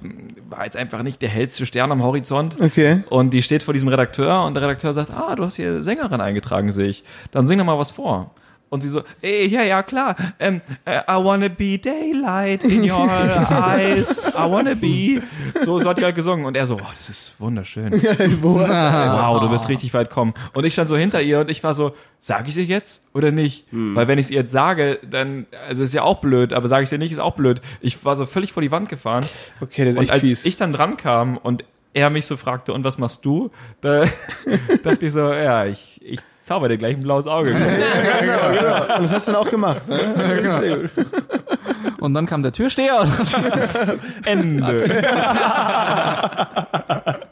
war jetzt einfach nicht der hellste Stern am Horizont. Okay. Und die steht vor diesem Redakteur und der Redakteur sagt, ah, du hast hier Sängerin eingetragen, sehe ich. Dann sing doch mal was vor. Und sie so, ey, ja, ja, klar. Ähm, äh, I wanna be daylight in your eyes. I wanna be. So, so hat die halt gesungen. Und er so, oh, das ist wunderschön. [laughs] wow, du wirst richtig weit kommen. Und ich stand so hinter ihr und ich war so, sag ich sie jetzt oder nicht? Weil wenn ich es ihr jetzt sage, dann, also ist ja auch blöd, aber sage ich sie nicht, ist auch blöd. Ich war so völlig vor die Wand gefahren. Okay, das ist Und echt als fies. ich dann dran kam und er mich so fragte, und was machst du? Da [laughs] dachte ich so, ja, ich, ich zauber dir gleich ein blaues Auge. [laughs] Und das hast du dann auch gemacht. Ne? Sehr gut. Und dann kam der Türsteher und [laughs] Ende. [laughs]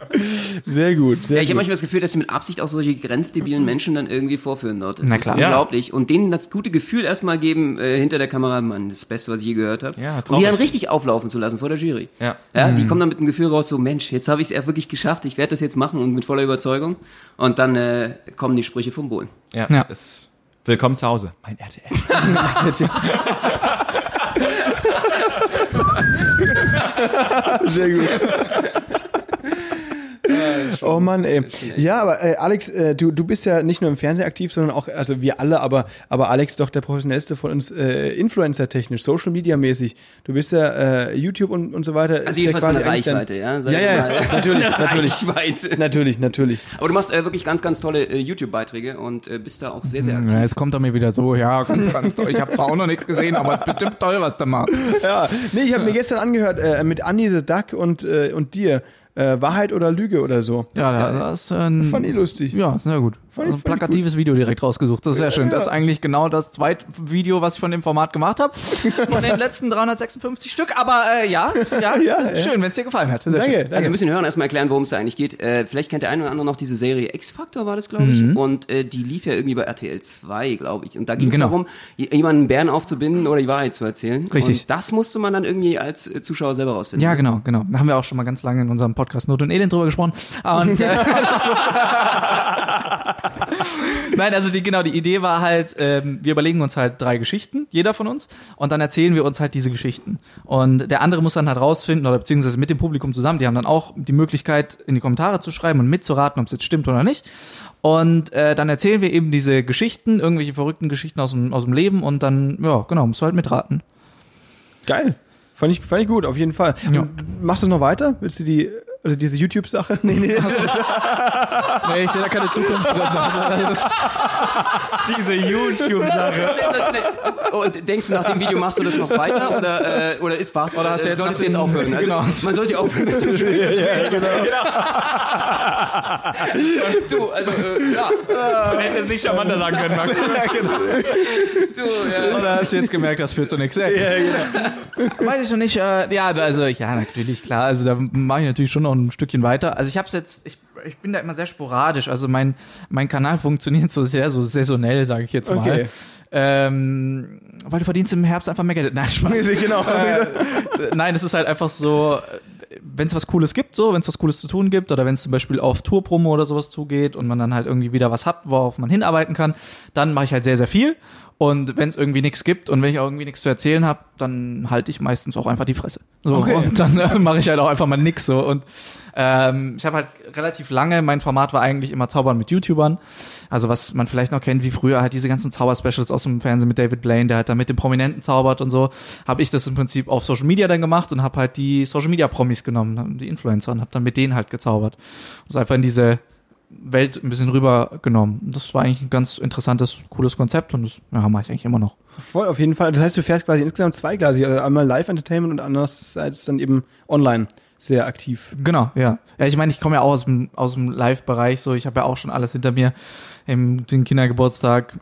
Sehr gut. Sehr Ja, ich habe manchmal das Gefühl, dass sie mit Absicht auch solche grenzdebilen Menschen dann irgendwie vorführen dort. Das Na ist klar. unglaublich. Und denen das gute Gefühl erstmal geben äh, hinter der Kamera, Mann, das ist Beste, was ich je gehört habe. Ja, Und die dann richtig auflaufen zu lassen vor der Jury. Ja. Ja, die kommen dann mit dem Gefühl raus, so Mensch, jetzt habe ich es ja wirklich geschafft, ich werde das jetzt machen und mit voller Überzeugung. Und dann äh, kommen die Sprüche vom Boden. Ja, Ja. Es, willkommen zu Hause. Mein RTL. [laughs] [laughs] Sehr gut. Oh Mann, ey. Ja, aber äh, Alex, äh, du, du bist ja nicht nur im Fernsehen aktiv, sondern auch, also wir alle, aber, aber Alex doch der professionellste von uns, äh, Influencer-technisch, Social Media-mäßig. Du bist ja äh, YouTube und, und so weiter. Also ist ja eigentlich dein- Reichweite, ja. sag Ja, ich ja, mal. [laughs] natürlich, natürlich. Reichweite. Natürlich, natürlich. Aber du machst äh, wirklich ganz, ganz tolle äh, YouTube-Beiträge und äh, bist da auch sehr, sehr aktiv. Ja, jetzt kommt er mir wieder so, ja, ganz, ganz toll. Ich habe zwar auch noch nichts gesehen, aber es ist bestimmt toll, was du machst. Ja, nee, ich habe mir gestern angehört äh, mit Andy the Duck und, äh, und dir. Äh, Wahrheit oder Lüge oder so. Ja, das ist ein. Fand ich lustig. Ja, sehr gut. Also ein plakatives Video direkt rausgesucht. Das ist sehr schön. Ja. Das ist eigentlich genau das zweite Video, was ich von dem Format gemacht habe. Von den letzten 356 Stück. Aber äh, ja, ja, [laughs] Ja, schön, wenn es dir gefallen hat. Sehr Danke, schön. danke. Also wir müssen hören, erstmal erklären, worum es da eigentlich geht. Äh, vielleicht kennt der eine oder andere noch diese Serie X-Factor, war das, glaube ich. Und äh, die lief ja irgendwie bei RTL 2, glaube ich. Und da ging es Genau. darum, jemanden einen Bären aufzubinden oder die Wahrheit zu erzählen. Richtig. Und das musste man dann irgendwie als äh, Zuschauer selber rausfinden. Ja, genau, genau. Da haben wir auch schon mal ganz lange in unserem Podcast Not und Elend drüber gesprochen. Und, äh, [laughs] das ist [laughs] Nein, also die, genau, die Idee war halt, ähm, wir überlegen uns halt drei Geschichten, jeder von uns, und dann erzählen wir uns halt diese Geschichten. Und der andere muss dann halt rausfinden, oder beziehungsweise mit dem Publikum zusammen, die haben dann auch die Möglichkeit, in die Kommentare zu schreiben und mitzuraten, ob es jetzt stimmt oder nicht. Und äh, dann erzählen wir eben diese Geschichten, irgendwelche verrückten Geschichten aus dem, aus dem Leben und dann, ja, genau, musst du halt mitraten. Geil. Fand ich, fand ich gut, auf jeden Fall. Ja. Machst du es noch weiter? Willst du die also diese YouTube-Sache. [laughs] Nee, nee. [laughs] Nee, ich sehe da keine Zukunft drin. Also, [laughs] das, Diese YouTube-Sache. Und denkst du, nach dem Video machst du das noch weiter oder, äh, oder ist was? Oder hast du jetzt solltest du jetzt aufhören? Also, genau. Man sollte aufhören mit dem Du, also, äh, ja, Man hätte es nicht charmanter sagen können, Max. du, ja. oder hast du jetzt gemerkt, das führt zu nichts? Ja, Weiß ich noch nicht. Äh, ja, also, ja, natürlich, klar. Also, da mache ich natürlich schon noch ein Stückchen weiter. Also, ich habe es jetzt, ich, ich bin da immer sehr sporadisch. Also, mein, mein Kanal [laughs] funktioniert so sehr, so saisonell, sage ich jetzt mal. Okay. Ähm, weil du verdienst im Herbst einfach mehr Geld. [laughs] Nein, Spaß. genau. äh, nein, es ist halt einfach so, wenn es was Cooles gibt, so, wenn es was Cooles zu tun gibt, oder wenn es zum Beispiel auf Tourpromo oder sowas zugeht und man dann halt irgendwie wieder was hat, worauf man hinarbeiten kann, dann mache ich halt sehr, sehr viel. Und wenn es irgendwie nichts gibt und wenn ich auch irgendwie nichts zu erzählen habe, dann halte ich meistens auch einfach die Fresse. So, Okay. Und dann äh, mache ich halt auch einfach mal nix so. Und ähm, ich habe halt relativ lange, mein Format war eigentlich immer Zaubern mit YouTubern. Also was man vielleicht noch kennt, wie früher halt diese ganzen Zauber-Specials aus dem Fernsehen mit David Blaine, der halt da mit den Prominenten zaubert und so, habe ich das im Prinzip auf Social Media dann gemacht und habe halt die Social Media Promis genommen, die Influencer und habe dann mit denen halt gezaubert. Und einfach in diese Welt ein bisschen rübergenommen. Das war eigentlich ein ganz interessantes, cooles Konzept und das ja, mache ich eigentlich immer noch. Voll, auf jeden Fall. Das heißt, du fährst quasi insgesamt zweigleisig. Also einmal Live-Entertainment und andererseits dann eben online sehr aktiv. Genau, ja. Ja, ich meine, ich komme ja auch aus dem, aus dem Live-Bereich, so ich habe ja auch schon alles hinter mir. Im den Kindergeburtstag,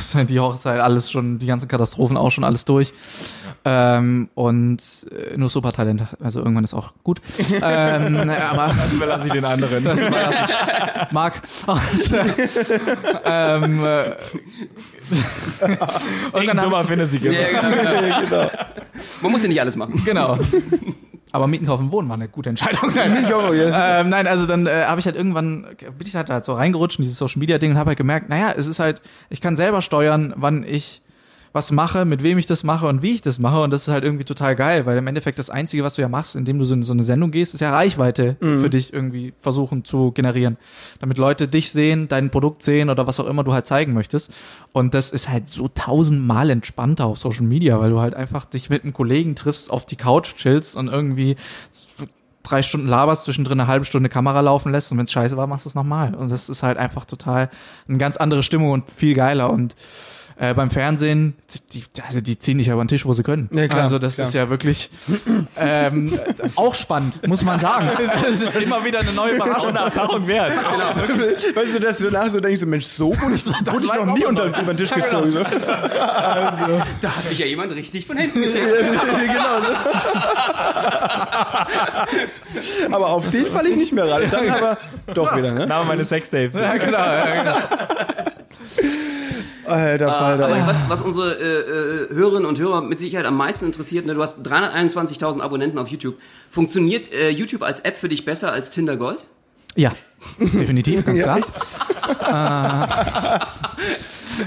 seit [laughs] die Hochzeit, alles schon, die ganzen Katastrophen auch schon alles durch. Ähm, und äh, nur Supertalent, also irgendwann ist auch gut. [laughs] ähm, aber Das überlasse ich den anderen. das das ich mag. Und, ähm, äh, [laughs] Irgendein hab Dummer ich- findet sich immer. Ja, genau, [laughs] genau. Man muss ja nicht alles machen. Genau. Aber Mieten kaufen wohnen war eine gute Entscheidung. Nein, yes. ähm, nein also dann äh, habe ich halt irgendwann, bin ich halt, halt so reingerutscht in dieses Social Media Ding und habe halt gemerkt, naja, es ist halt, ich kann selber steuern, wann ich was mache, mit wem ich das mache und wie ich das mache. Und das ist halt irgendwie total geil, weil im Endeffekt das Einzige, was du ja machst, indem du so in so eine Sendung gehst, ist ja Reichweite für dich irgendwie versuchen zu generieren, damit Leute dich sehen, dein Produkt sehen oder was auch immer du halt zeigen möchtest. Und das ist halt so tausendmal entspannter auf Social Media, weil du halt einfach dich mit einem Kollegen triffst, auf die Couch chillst und irgendwie drei Stunden laberst, zwischendrin eine halbe Stunde Kamera laufen lässt. Und wenn es scheiße war, machst du es nochmal. Und das ist halt einfach total eine ganz andere Stimmung und viel geiler. Und äh, beim Fernsehen, die, also die ziehen dich aber an den Tisch, wo sie können. Ja, klar, also das klar. ist ja wirklich ähm, auch spannend, muss man sagen. [laughs] Es ist immer wieder eine neue Überraschung. Eine Erfahrung wert. Weißt du, dass du danach so denkst, so, Mensch, so gut, ich, das wurde ich noch nie unter, über den Tisch gezogen. so. Also, Da hat mich ja jemand richtig von hinten gekriegt. genau. Aber auf den falle ich nicht mehr ran. Dann aber doch wieder, ne? Name meines Sextapes. Ja, genau, ja, genau. Alter Falter. Aber was, was unsere äh, äh, Hörerinnen und Hörer mit Sicherheit am meisten interessiert, ne, du hast 321.000 Abonnenten auf YouTube. Funktioniert äh, YouTube als App für dich besser als Tinder Gold? Ja, definitiv, ganz klar. Äh,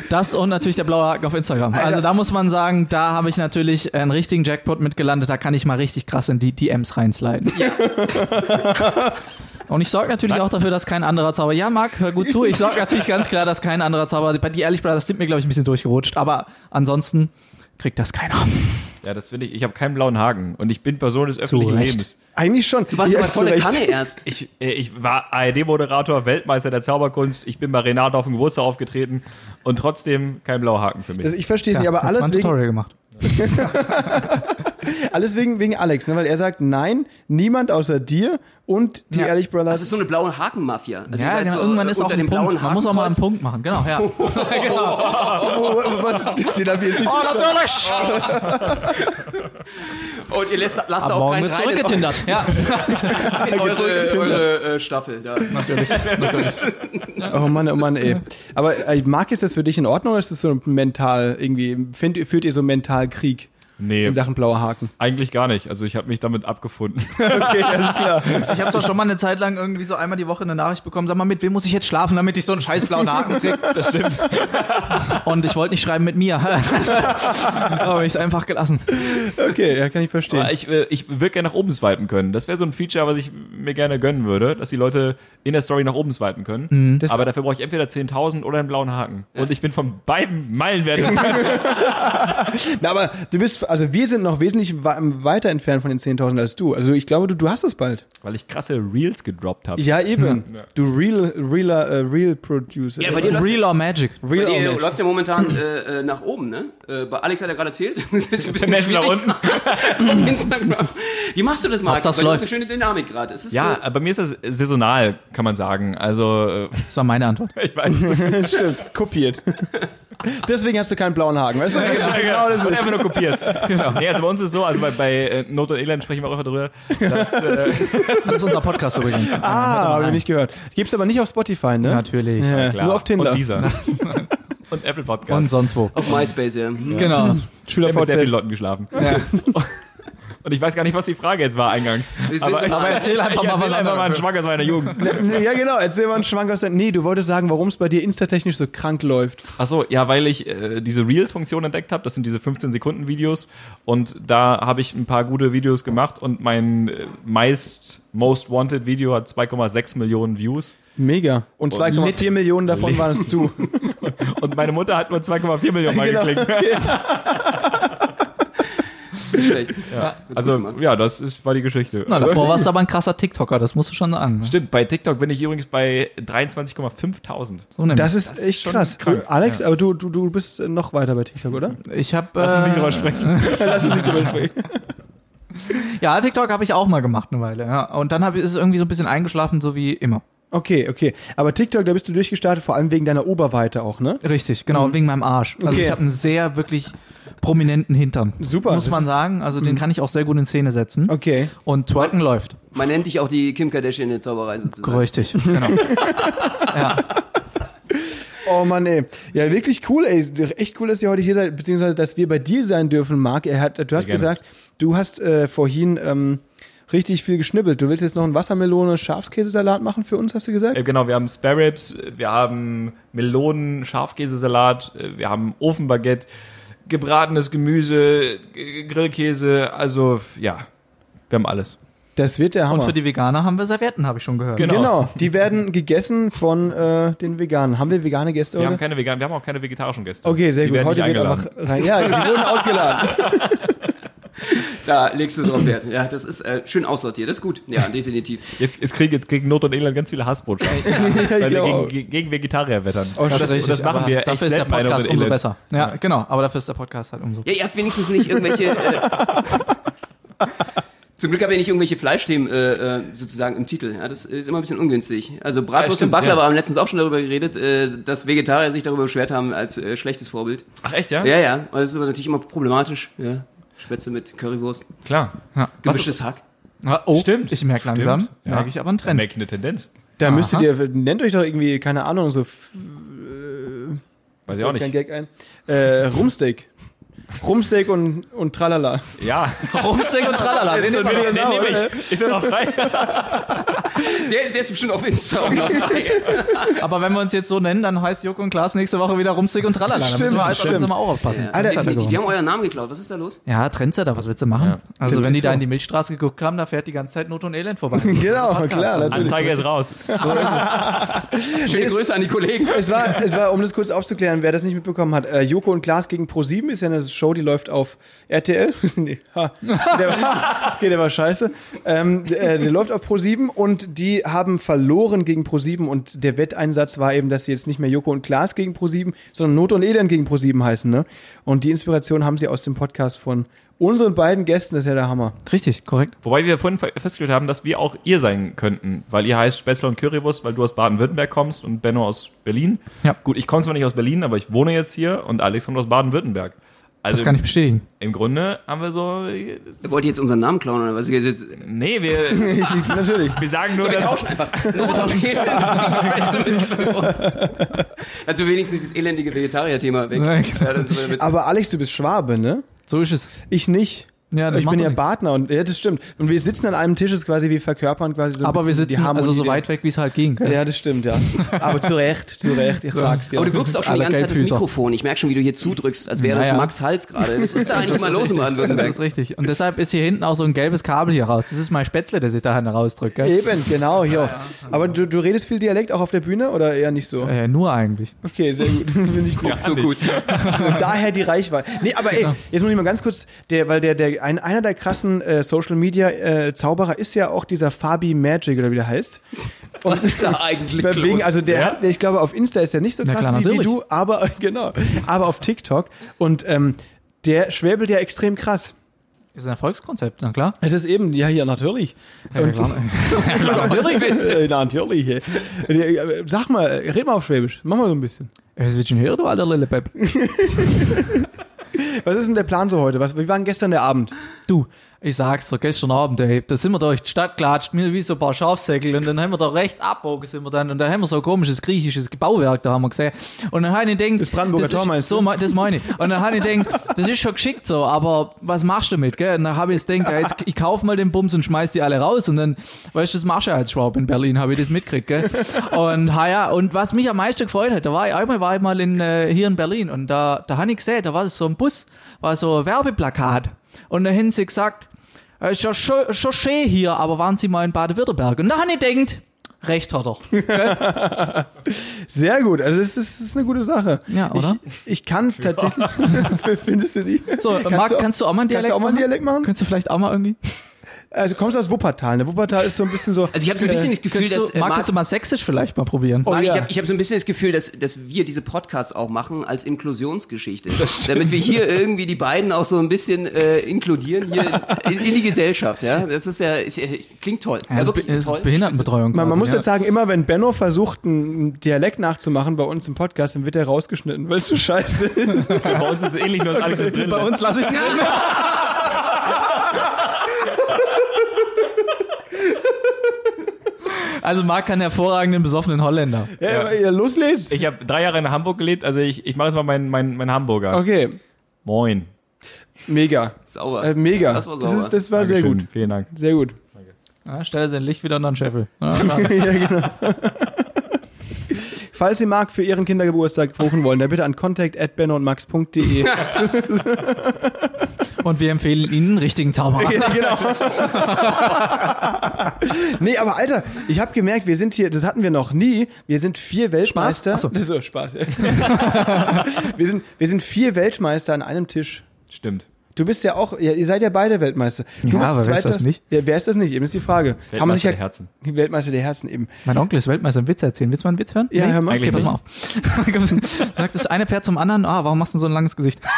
das und natürlich der blaue Haken auf Instagram. Also da muss man sagen, da habe ich natürlich einen richtigen Jackpot mitgelandet. Da kann ich mal richtig krass in die DMs reinsliden. Ja. [laughs] Und ich sorge natürlich auch dafür, dass kein anderer Zauber. Ja, Marc, hör gut zu. Ich sorge natürlich ganz klar, dass kein anderer Zauber. Bei die Ehrlich Brothers sind mir, glaube ich, ein bisschen durchgerutscht. Aber ansonsten kriegt das keiner. Ja, das finde ich. Ich habe keinen blauen Haken und ich bin Person des öffentlichen Recht. Lebens. Eigentlich schon. Du warst Ja, volle. Kanne [laughs] erst. Ich, äh, ich war ARD-Moderator, Weltmeister der Zauberkunst. Ich bin bei Renato auf dem Geburtstag aufgetreten und trotzdem kein blauer Haken für mich. Also ich verstehe es nicht, aber Tja, jetzt mal alles ein Tutorial gemacht. [laughs] [laughs] alles wegen, wegen Alex, ne? weil er sagt, nein, niemand außer dir und die Ja. Ehrlich Das Brothers. ist so eine blaue Haken-Mafia. Also ihr Ja, seid genau, so, irgendwann äh, ist auch unter ein dem blauen Punkt. Man muss auch mal einen. Punkt machen. Genau, ja. [laughs] [laughs] Oh, was, den hab ich jetzt nicht Oh, natürlich! [laughs] Und ihr lasst, lasst Ab auch morgen keinen wird rein zurückgetindert. Ja, in eure, Zurückgetindert. eure äh, Staffel. Da. natürlich. natürlich. Oh Mann, oh Mann, ey. Aber äh, Marc, ist das für dich in Ordnung oder ist das so mental irgendwie, find, führt ihr so mental Krieg nee, in Sachen blauer Haken? eigentlich gar nicht. Also ich habe mich damit abgefunden. [laughs] Okay, alles klar. Ich habe zwar schon mal eine Zeit lang irgendwie so einmal die Woche eine Nachricht bekommen, sag mal, mit wem muss ich jetzt schlafen, damit ich so einen scheiß blauen Haken krieg. Das stimmt. Und ich wollte nicht schreiben mit mir. [laughs] Aber ich es einfach gelassen. Okay, ja, kann ich verstehen. Aber ich, äh, ich würde gerne nach oben swipen können. Das wäre so ein Feature, was ich mir gerne gönnen würde, dass die Leute in der Story nach oben swipen können. Das- Aber dafür brauche ich entweder 10.000 oder einen blauen Haken. Und ich bin von beiden meilenweit [laughs] entfernt. Na, aber du bist, also wir sind noch wesentlich weiter entfernt von den 10.000 als du. Also ich glaube, du, du hast es bald. Weil ich krasse Reels gedroppt habe. Ja, eben. [laughs] Du Real, Realer, äh, Real Producer. Ja, bei dir Real or Magic. Real Bei dir läuft ja momentan [clears throat] äh, äh, nach oben, ne? Äh, bei Alex hat er gerade erzählt. [laughs] Das ist ein bisschen nach unten. auf Instagram. Wie machst du das, Marc? Hauptsache Bei läuft. eine schöne Dynamik gerade. Ja, so, bei mir ist das saisonal, kann man sagen. Also, äh, Das war meine Antwort. [laughs] ich weiß. Stimmt, kopiert. Deswegen hast du keinen blauen Haken, weißt du? Ja, Genau, genau, ist- einfach nur kopiert. [laughs] Genau. Nee, also bei uns ist es so, also bei, bei äh, Not und Elend sprechen wir auch darüber, dass, äh, Das ist unser Podcast übrigens. Ah, habe ich nicht gehört. Gibt's aber nicht auf Spotify, ne? Natürlich. Ja, klar. Nur auf Tinder. Und dieser. [laughs] und Apple Podcast. Und sonst wo. auf MySpace, ja. Genau. Ich habe mit sehr vielen Leuten geschlafen. [laughs] Und ich weiß gar nicht, was die Frage jetzt war eingangs. [laughs] ist Aber, saisonal. Aber erzähl einfach ich mal was erzähl einfach mal einen. Schwank aus meiner Jugend. [laughs] Nee, Ja, genau. Erzähl mal einen Schwank aus der... Nee, du wolltest sagen, warum es bei dir instatechnisch so krank läuft. Achso, ja, weil ich äh, diese Reels-Funktion entdeckt habe. Das sind diese 15-Sekunden-Videos. Und da habe ich ein paar gute Videos gemacht. Und mein äh, meist Most Wanted Video hat 2,6 Millionen Views. Mega. Und 2,4 Millionen davon Lit. warst du. [laughs] Und meine Mutter hat nur 2,4 Millionen Mal Genau. geklickt. Nicht schlecht. Ja. Also, ja, das ist, war die Geschichte. Na, davor warst du aber ein krasser TikToker, das musst du schon sagen. ne? Stimmt, bei TikTok bin ich übrigens bei 23,5.000. So. Das ist ist echt schon krass. krank, Alex, aber du, du, du bist noch weiter bei TikTok, oder? ich habe Lass uns nicht drüber äh, sprechen. [laughs] [laughs] Lass uns nicht drüber sprechen. ja TikTok habe ich auch mal gemacht eine Weile. Ja. Und dann hab, ist es irgendwie so ein bisschen eingeschlafen, so wie immer. Okay, okay. Aber TikTok, da bist du durchgestartet, vor allem wegen deiner Oberweite auch, ne? Richtig, genau wegen meinem Arsch. Also Okay. ich habe einen sehr wirklich prominenten Hintern. Super, muss man sagen. Also den kann ich auch sehr gut in Szene setzen. Okay. Und twerken läuft. Man nennt dich auch die Kim Kardashian der Zauberei sozusagen. Richtig, genau. [laughs] ja. Oh Mann, ey. Ja, wirklich cool, ey. Echt cool, dass ihr heute hier seid, beziehungsweise, dass wir bei dir sein dürfen, Marc. Er hat, du hast gerne. gesagt, du hast äh, vorhin ähm, richtig viel geschnibbelt. Du willst jetzt noch einen Wassermelone Schafskäsesalat machen für uns, hast du gesagt? Äh, genau, wir haben Spare Ribs, wir haben Melonen, Schafkäsesalat, äh, wir haben Ofenbaguette, gebratenes Gemüse, Grillkäse, also ja, wir haben alles. Das wird der Und Hammer. für die Veganer haben wir Servietten, habe ich schon gehört. Genau. Genau, die werden gegessen von äh, den Veganen. Haben wir vegane Gäste Wir heute? haben keine veganen, wir haben auch keine vegetarischen Gäste. Okay, sehr Die gut. werden Heute wird einfach rein. Ja, die wurden ausgeladen. [laughs] Da legst du drauf Wert. Ja, das ist äh, schön aussortiert. Das ist gut. Ja, definitiv. Jetzt, jetzt kriegen jetzt kriegen Not und Elend ganz viele Hassbotschaften, ja, weil [laughs] ich wir glaube. gegen, gegen Vegetarier wettern. Oh, das, das das, das machen aber wir Dafür ist der Podcast umso Elend. besser. Ja, genau. Aber dafür ist der Podcast halt umso Ja, ihr habt wenigstens nicht irgendwelche. Äh, [laughs] zum Glück habt ihr nicht irgendwelche Fleischthemen äh, äh, sozusagen im Titel. Ja, das ist immer ein bisschen ungünstig. Also Bratwurst Ja, stimmt, und Baklava ja. haben letztens auch schon darüber geredet, äh, dass Vegetarier sich darüber beschwert haben als äh, schlechtes Vorbild. Ach echt, ja? Ja, ja. Und das ist aber natürlich immer problematisch. Ja. Spätzle mit Currywurst, Klar. Ja. gemischtes Hack. Ah, Oh, Stimmt. Ich merke langsam, Stimmt. Ja. merke ich aber einen Trend. merke ich eine Tendenz. Da Aha. müsstet ihr, nennt euch doch irgendwie, keine Ahnung, so Weiß ich auch kein nicht. Gag ein. Äh, Rumsteak. Rumsteak und, und tralala. Ja. Rumsteak und Tralala. [laughs] Den Den, den, den nehme ich. Ist er noch frei? [laughs] Der, der ist bestimmt auf Insta auch noch frei. [laughs] Aber wenn wir uns jetzt so nennen, dann heißt Joko und Klaas nächste Woche wieder Rumsteak und Tralala. Da müssen Stimmt, wir halt stimmt. müssen wir auch aufpassen. Ja, Alter. Die geworden. haben euren Namen geklaut. Was ist da los? Ja, Trendsetter, was willst du machen? Ja. Also Stimmt, wenn die ist da so. in die Milchstraße geguckt haben, da fährt die ganze Zeit Not und Elend vorbei. Genau, klar. natürlich. Anzeige ist raus. Schöne Grüße an die Kollegen. Es war, es war, um das kurz aufzuklären, wer das nicht mitbekommen hat, äh, Joko und Klaas gegen Pro7 ist ja eine Show, die läuft auf RTL. [laughs] nee, ha, der, war- okay, der war scheiße. Ähm, äh, der läuft auf Pro7 und die haben verloren gegen Pro7 und der Wetteinsatz war eben, dass sie jetzt nicht mehr Joko und Klaas gegen Pro7, sondern Not und Elend gegen Pro7 heißen. Ne? Und die Inspiration haben sie aus dem Podcast von unseren beiden Gästen, das ist ja der Hammer. Richtig, korrekt. Wobei wir vorhin fe- festgestellt haben, dass wir auch ihr sein könnten, weil ihr heißt Spätzle und Currywurst, weil du aus Baden-Württemberg kommst und Benno aus Berlin. Ja. Gut, ich komme zwar nicht aus Berlin, aber ich wohne jetzt hier und Alex kommt aus Baden-Württemberg. Also Das kann ich bestätigen. im Grunde haben wir so, Wollt ihr jetzt unseren Namen klauen oder was? Jetzt, jetzt, nee, wir, [laughs] Ich, natürlich. wir sagen nur, wir dass, tauschen einfach. Nur wir tauschen. Also wenigstens dieses elendige Vegetarier-Thema weg. Ja, genau. Aber Alex, du bist Schwabe, ne? So ist es. Ich nicht. Ja, das ich bin ja nichts. Partner und ja, das stimmt. Und wir sitzen an einem Tisch, ist quasi wie verkörpern quasi so ein Aber wir bisschen die sitzen also so weit weg, wie es halt ging. der-? Ja, das stimmt, ja. [laughs] Aber zu Recht, zu Recht, ich sag's dir. Aber du wirkst auch schon die ganze Zeit das. Mikrofon. Ich merke schon, wie du hier zudrückst, als wäre das Naja. Max Hals gerade. Was ist da [laughs] eigentlich mal los Das Baden-Württemberg? ist richtig. Und deshalb ist hier hinten auch so ein gelbes Kabel hier raus. Das ist mein Spätzle, das ich da rausdrücke. Gell? Eben, genau, hier. Aber du, du redest viel Dialekt auch auf der Bühne oder eher nicht so? Äh, nur eigentlich. Okay, sehr gut. [laughs] Finde ich gut. So gut. So, daher die Reichweite. Nee, aber ey, jetzt muss ich mal ganz kurz, der, weil der, der, ein, einer der krassen äh, Social Media äh, Zauberer ist ja auch dieser Fabi Magic oder wie der heißt. [laughs] Was ist da eigentlich Wegen, los? also der, hat, ich glaube, auf Insta ist er nicht so Na krass klar, wie, wie natürlich. du, aber [laughs] genau, aber auf TikTok und ähm, der schwäbelt ja extrem krass. Das ist ein Erfolgskonzept, na klar. Es ist eben, ja, hier natürlich. Und, [laughs] Natürlich, Vince. äh, natürlich. äh. Äh, Sag mal, red mal auf Schwäbisch. Mach mal so ein bisschen. Willst du denn hören, du alter Lillepepp? Was ist denn der Plan so heute? Was, wie war denn gestern der Abend? Du, ich sag's dir, gestern Abend, ey, da sind wir durch die Stadt gelatscht, mir wie so ein paar Schafsäckel und dann haben wir da rechts abbogen sind wir dann und dann haben wir so ein komisches griechisches Bauwerk da haben wir gesehen und dann habe ich gedacht, Das Brandenburger ist- Tor du? so, das meine ich. Und dann habe ich gedacht, das ist schon geschickt so, aber was machst du damit, gell? Und dann habe ich gedacht, ja, jetzt, ich kauf mal den Bums und schmeiß die alle raus und dann, weißt du, das machst du ja als Schwab in Berlin, habe ich das mitgekriegt, gell? Und ha, ja, und was mich am meisten gefreut hat, da war ich einmal, war ich mal in, äh, hier in Berlin und da, da habe ich gesehen, da war so ein Bus, war so ein Werbeplakat und da haben sie gesagt, ist ja schon, schon schön hier, aber waren Sie mal in Baden-Württemberg? Und ich gedacht, recht hat er. [laughs] Sehr gut, also das ist, das ist eine gute Sache. Ja, oder? Ich, ich kann tatsächlich, [laughs] findest du die? So, Kannst Marc, du auch- kannst du auch mal einen Kannst Dialekt du auch mal einen machen? Dialekt machen? Könntest du vielleicht auch mal irgendwie? Also kommst du aus Wuppertal, ne? Wuppertal ist so ein bisschen so. Also ich habe so ein bisschen das Gefühl, dass du, äh, Marc, Marc, kannst du mal sächsisch vielleicht mal probieren? Oh, Marc, ich ja. habe ich hab so ein bisschen das Gefühl, dass, dass wir diese Podcasts auch machen als Inklusionsgeschichte. Damit wir hier irgendwie die beiden auch so ein bisschen äh, inkludieren hier in, in die Gesellschaft. Ja? Das ist ja, ist, klingt toll. Ja, wirklich ist toll. Behindertenbetreuung. Man, man muss ja. jetzt sagen, immer wenn Benno versucht, einen Dialekt nachzumachen bei uns im Podcast, dann wird er rausgeschnitten, weil es so scheiße ist. [laughs] Bei uns ist es ähnlich, nur dass Alex ist drin. Bei uns lasse ich es drin. Also Marc kann hervorragenden besoffenen Holländer. Ja, ja. loslädt. Ich habe drei Jahre in Hamburg gelebt, also ich, ich mache jetzt mal meinen mein, mein Hamburger. Okay, Moin. mega. Sauber. Äh, mega. Das war das, sauber. ist, das war sehr gut. Vielen Dank. Sehr gut. Ja, stell sein Licht wieder unter den Scheffel. Ja, [laughs] ja, genau. Falls Sie Marc für Ihren Kindergeburtstag buchen wollen, dann bitte an contact@bennoundmax.de. Und wir empfehlen Ihnen einen richtigen Zauberer. [laughs] genau. nee, aber Alter, ich habe gemerkt, wir sind hier, das hatten wir noch nie, wir sind vier Weltmeister. Spaß? Ach so. Das ist so Spaß. [laughs] Wir, sind, wir sind vier Weltmeister an einem Tisch. Stimmt. Du bist ja auch, ja, ihr seid ja beide Weltmeister. Du Ja, aber wer ist das nicht? Ja, wer ist das nicht? Eben ist die Frage. Kann man sich Weltmeister ja, der Herzen. Weltmeister der Herzen eben. Mein Onkel ist Weltmeister im Witz erzählen. Willst du mal einen Witz hören? Ja, hör mal. Okay, pass mal auf. [laughs] Sagt das eine Pferd zum anderen, ah, warum machst du so ein langes Gesicht? [laughs]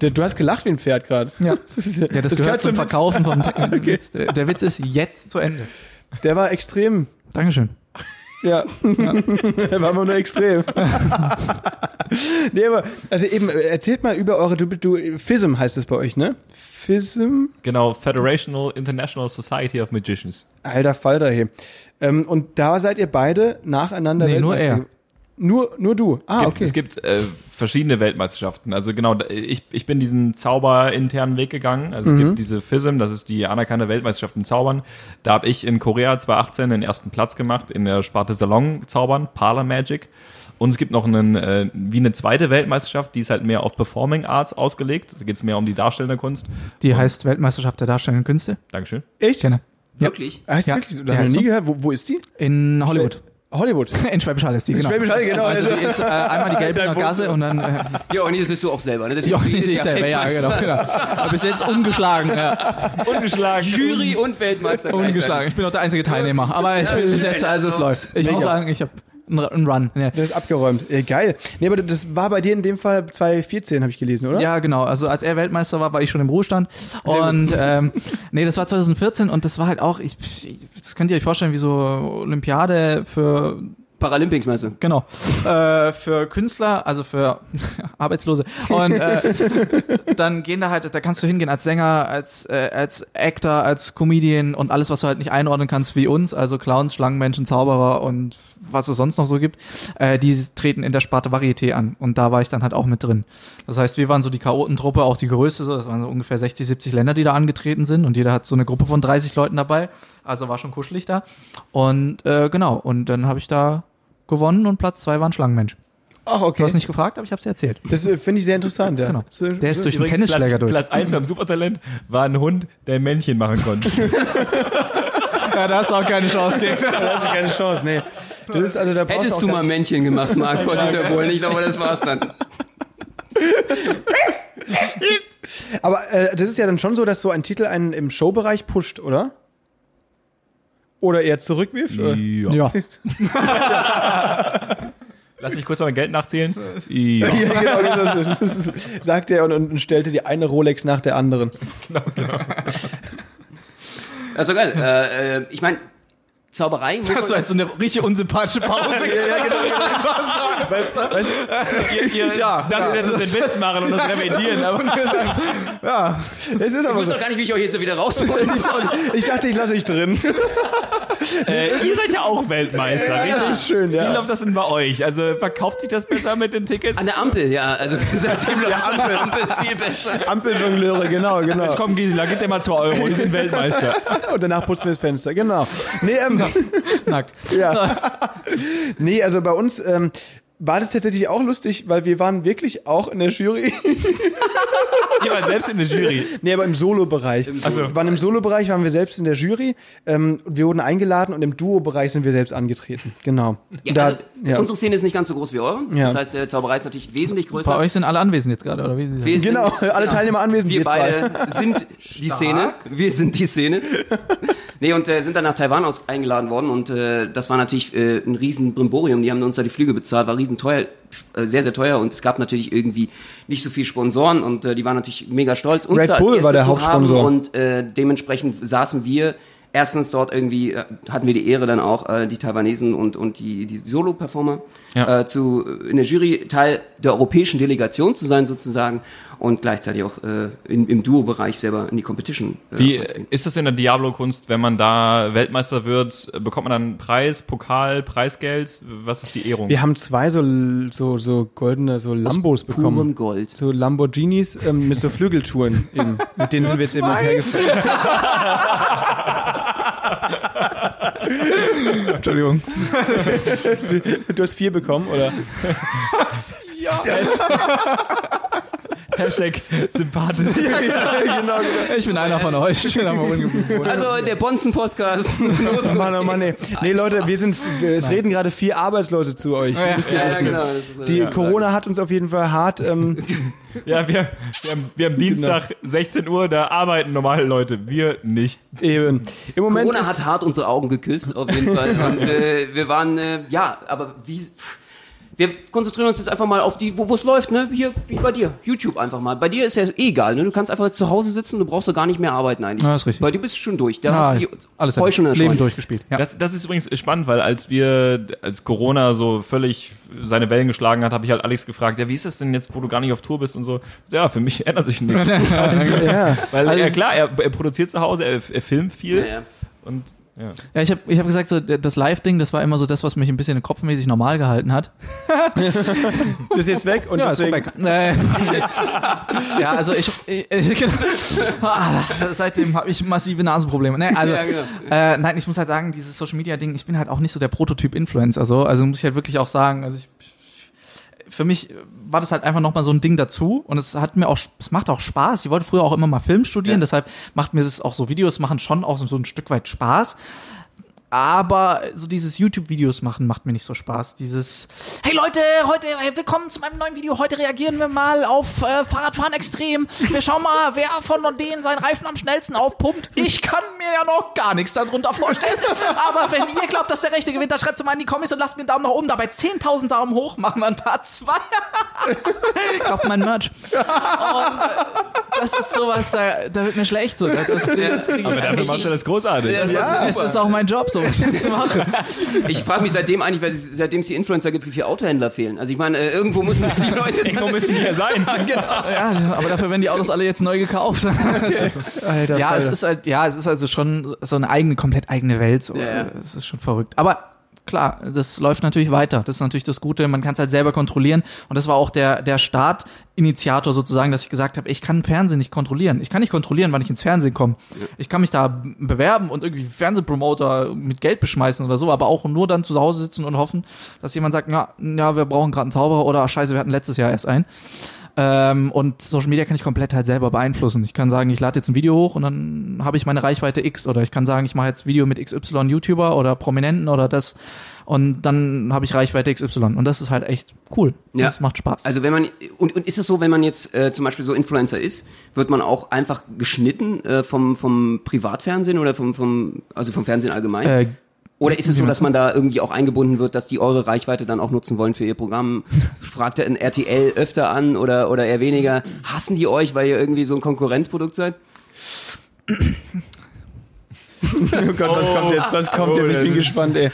Du, du hast gelacht wie ein Pferd gerade. Ja, [laughs] Das, ist ja, das, das gehört gehört zum. Verkaufen vom. Der, der Witz ist jetzt zu Ende. Der war extrem. Dankeschön. Ja. Der [laughs] war immer nur extrem. [laughs] nee, aber, also eben, äh, erzählt mal über eure, du, du, FISM heißt es bei euch, ne? FISM? Genau, Federational International Society of Magicians. Alter Falter hier. Ähm, und da seid ihr beide nacheinander Nee, nur Weltmeister er. Nur, nur du. Ah, Es gibt, okay. es gibt äh, verschiedene Weltmeisterschaften. Also genau, ich, ich bin diesen Zauber-internen Weg gegangen. Also es Mhm. gibt diese FISM, das ist die anerkannte Weltmeisterschaft im Zaubern. Da habe ich in Korea 2018 den ersten Platz gemacht in der Sparte Salon-Zaubern, Parlor Magic. Und es gibt noch einen, äh, wie eine zweite Weltmeisterschaft, die ist halt mehr auf Performing Arts ausgelegt. Da geht es mehr um die darstellende Kunst. Die heißt Weltmeisterschaft der Darstellenden Künste. Dankeschön. Echt? Kenne. Wirklich? Heißt Ja. wirklich so? Ja, Das habe ich ist noch nie so. gehört. Wo, wo ist die? In Hollywood. Hollywood. [laughs] In Schwäbisch Hall ist die, genau. Schwäbisch Hall, genau. Also die ist äh, einmal die Gelbinger [laughs] Gasse und dann äh, [laughs] Ja, und das ist du auch selber. Ne? Das die sehe ich selber, ja, genau, genau. Aber bis jetzt ungeschlagen, ja. Ungeschlagen. Jury und Weltmeister. Ungeschlagen. Ich bin auch der einzige Teilnehmer. Aber ich bin bis jetzt, also es läuft. Ich muss sagen, ich habe einen Run. Ja. Das ist abgeräumt. Äh, geil. Nee, aber das war bei dir in dem Fall 2014, habe ich gelesen, oder? Ja, genau. Also als er Weltmeister war, war ich schon im Ruhestand. Und [laughs] ähm, nee, das war 2014 und das war halt auch, ich, ich, das könnt ihr euch vorstellen, wie so Olympiade für Paralympics-Messe. Genau. Äh, für Künstler, also für [laughs] Arbeitslose. Und äh, dann gehen da halt, da kannst du hingehen als Sänger, als, äh, als Actor, als Comedian und alles, was du halt nicht einordnen kannst wie uns, also Clowns, Schlangenmenschen, Zauberer und was es sonst noch so gibt, äh, die treten in der Sparte Varieté an. Und da war ich dann halt auch mit drin. Das heißt, wir waren so die Chaotentruppe, auch die größte, so, das waren so ungefähr 60, 70 Länder, die da angetreten sind und jeder hat so eine Gruppe von 30 Leuten dabei. Also war schon kuschelig da. Und äh, genau, und dann habe ich da gewonnen und Platz zwei war ein Schlangenmensch. Ach, Du okay. hast nicht gefragt, aber ich habe es erzählt. Das äh, finde ich sehr interessant, ja. Genau. Der ist so, durch einen Übrigens, Tennisschläger Platz, durch. Platz 1 beim Supertalent war ein Hund, der ein Männchen machen konnte. [laughs] Ja, da hast du auch keine Chance gegen. Da hast du keine Chance, nee. Das ist, also, da Hättest auch du mal Männchen gemacht, Marc, vor Dieter Bohlen. Ich glaube, das war's dann. [laughs] Aber äh, das ist ja dann schon so, dass so ein Titel einen im Showbereich pusht, oder? Oder eher zurückwirft? oder? Ja. [laughs] Lass mich kurz mal mein Geld nachzählen. Ja. [laughs] Ja, genau, das, ist- das, ist- sagt er und, und stellte die eine Rolex nach der anderen. Also geil. Äh, äh, ich meine, Zauberei. muss Das war jetzt so eine richtig unsympathische Pause. ja, genau. [laughs] Weißt, du, Ihr, ihr Ja, dachtet, ja. das ist den Witz machen und das revidieren, aber ja. es ist Ich aber wusste so. gar nicht, wie ich euch jetzt wieder rausholen soll. Ich dachte, ich lasse dich drin. äh, ihr seid ja auch Weltmeister, richtig? Schön, Wie ja. läuft das denn bei euch? Also verkauft sich das besser mit den Tickets? An der Ampel, ja. Also [laughs] seitdem läuft an der Ampel viel besser. Ampeljongleure, genau, genau. Jetzt komm Gisela, gib dir mal 2 Euro, die sind Weltmeister. [laughs] Und danach putzen wir das Fenster, genau. Nee, ähm, [laughs] Nackt. ja. nee, also bei uns ähm, war das tatsächlich auch lustig, weil wir waren wirklich auch in der Jury. [laughs] Ihr wart selbst in der Jury. Nee, aber im Solo-Bereich. Also- Wir waren im Solo-Bereich, waren wir selbst in der Jury. Ähm, und wir wurden eingeladen und im Duo-Bereich sind wir selbst angetreten. Genau. Ja, Da- also, ja. Unsere Szene ist nicht ganz so groß wie eure. Ja. Das heißt, äh, Zauberei ist natürlich wesentlich größer. Bei euch sind alle anwesend jetzt gerade, oder wie? Sie Wir Genau, alle Teilnehmer anwesend, Wir beide sind die Szene. Wir sind die Szene. Nee, und äh, sind dann nach Taiwan aus eingeladen worden und äh, das war natürlich äh, ein riesen Brimborium. Die haben uns da die Flüge bezahlt, war riesen teuer, äh, sehr, sehr teuer und es gab natürlich irgendwie nicht so viel Sponsoren und äh, die waren natürlich mega stolz, uns Red da als Bull Gäste war der zu Hauptsponsor. haben und äh, dementsprechend saßen wir erstens dort irgendwie, äh, hatten wir die Ehre dann auch, äh, die Taiwanesen und, und die, die Solo-Performer Ja. äh, zu, in der Jury Teil der europäischen Delegation zu sein sozusagen und gleichzeitig auch äh, in, im Duo-Bereich selber in die Competition. Äh, Wie ist das in der Diablo-Kunst, wenn man da Weltmeister wird? Bekommt man dann einen Preis, Pokal, Preisgeld? Was ist die Ehrung? Wir haben zwei so, so, so goldene so Lambos bekommen. Purem Gold. So Lamborghinis ähm, mit so Flügeltouren. [laughs] Eben. Mit denen sind wir jetzt eben auch hergefahren. [laughs] Entschuldigung. Du hast vier bekommen, oder? [laughs] Hashtag sympathisch. [laughs] genau, Ich bin einer von euch. Ich bin Ungebunden. Also der Bonzen-Podcast. [laughs] Mann, oh Mann, nee. Nee, Leute, wir sind, es reden gerade vier Arbeitslose zu euch. Wisst ihr, ja, ja, wir- genau. Das ist, Die ja. Corona hat uns auf jeden Fall hart. Ähm, [laughs] Ja, wir, wir, haben, wir haben Dienstag 16 Uhr, da arbeiten normale Leute. Wir nicht. eben. Im Moment Corona hat hart unsere Augen geküsst, auf jeden Fall. Und äh, wir waren, äh, ja, aber wie. Wir konzentrieren uns jetzt einfach mal auf die, wo es läuft, ne? Hier, wie bei dir. YouTube einfach mal. Bei dir ist ja eh egal, ne? Du kannst einfach jetzt zu Hause sitzen, du brauchst doch gar nicht mehr arbeiten eigentlich. Ja, ist richtig. Bei dir bist du schon durch. Da Ah, hast du die alles Heu schon in der Leben Scheune. durchgespielt. Ja. Das, das ist übrigens spannend, weil als wir, als Corona so völlig seine Wellen geschlagen hat, habe ich halt Alex gefragt, ja, wie ist das denn jetzt, wo du gar nicht auf Tour bist und so. Ja, für mich [laughs] ändert sich nichts. [laughs] ja. Weil, Also- ja klar, er, er produziert zu Hause, er, er filmt viel Ja, ja. und ja. Ja, ich habe ich hab gesagt, so das Live-Ding, das war immer so das, was mich ein bisschen kopfmäßig normal gehalten hat. Das [laughs] ist jetzt weg und Ja, ist deswegen. vorbei. Äh, [laughs] ja, also ich, ich, [laughs] ich. Ah, seitdem habe ich massive Nasenprobleme. Nee, also, Ja, genau. äh, nein, ich muss halt sagen, dieses Social Media Ding, ich bin halt auch nicht so der Prototyp Influencer, so, also muss ich halt wirklich auch sagen, also ich für mich war das halt einfach nochmal so ein Ding dazu und es hat mir auch, es macht auch Spaß. Ich wollte früher auch immer mal Film studieren, Ja. deshalb macht mir das auch so Videos machen schon auch so ein Stück weit Spaß. Aber so dieses YouTube-Videos machen macht mir nicht so Spaß. Dieses, hey Leute, heute, hey, willkommen zu meinem neuen Video. Heute reagieren wir mal auf äh, Fahrradfahren extrem. Wir schauen mal, [laughs] wer von denen seinen Reifen am schnellsten aufpumpt. Ich kann mir ja noch gar nichts darunter vorstellen. Aber wenn ihr glaubt, dass der Rechte gewinnt, dann schreibt es mal in die Kommis und lasst mir einen Daumen nach oben. Dabei 10.000 Daumen hoch, machen wir ein paar zwei. [laughs] Kauft mein Merch. Und, äh, das ist sowas, da, da wird mir schlecht. So. Das, das Aber dafür machst du das großartig. Ja, das ja, ist es ist auch mein Job, jetzt zu machen. [laughs] Ich frage mich seitdem eigentlich, weil seitdem es die Influencer gibt, wie viele Autohändler fehlen. Also ich meine, äh, irgendwo müssen die [laughs] Leute. Irgendwo müssen die ja sein. [laughs] genau. Ja, aber dafür werden die Autos alle jetzt neu gekauft. Ist, Alter, ja, es ist halt, ja, es ist also schon so eine eigene, komplett eigene Welt. So. Ja, ja. Es ist schon verrückt. Aber klar, das läuft natürlich weiter. Das ist natürlich das Gute. Man kann es halt selber kontrollieren. Und das war auch der, der Startinitiator sozusagen, dass ich gesagt habe, ich kann Fernsehen nicht kontrollieren. Ich kann nicht kontrollieren, wann ich ins Fernsehen komme. Ich kann mich da bewerben und irgendwie Fernsehpromoter mit Geld beschmeißen oder so, aber auch nur dann zu Hause sitzen und hoffen, dass jemand sagt, ja, ja wir brauchen gerade einen Zauberer oder "Ah, scheiße, wir hatten letztes Jahr erst einen. Ähm, und Social Media kann ich komplett halt selber beeinflussen. Ich kann sagen, ich lade jetzt ein Video hoch und dann habe ich meine Reichweite X. Oder ich kann sagen, ich mache jetzt Video mit XY YouTuber oder Prominenten oder das. Und dann habe ich Reichweite XY. Und das ist halt echt cool. Ja. Das macht Spaß. Also wenn man und, und ist es so, wenn man jetzt äh, zum Beispiel so Influencer ist, wird man auch einfach geschnitten äh, vom vom Privatfernsehen oder vom vom also vom Fernsehen allgemein? äh, Oder ist es so, dass man da irgendwie auch eingebunden wird, dass die eure Reichweite dann auch nutzen wollen für ihr Programm? [laughs] Fragt er ein RTL öfter an oder, oder eher weniger? Hassen die euch, weil ihr irgendwie so ein Konkurrenzprodukt seid? [laughs] Oh Gott, was kommt jetzt? Was kommt Oh, jetzt? Ich bin ist- gespannt, ey.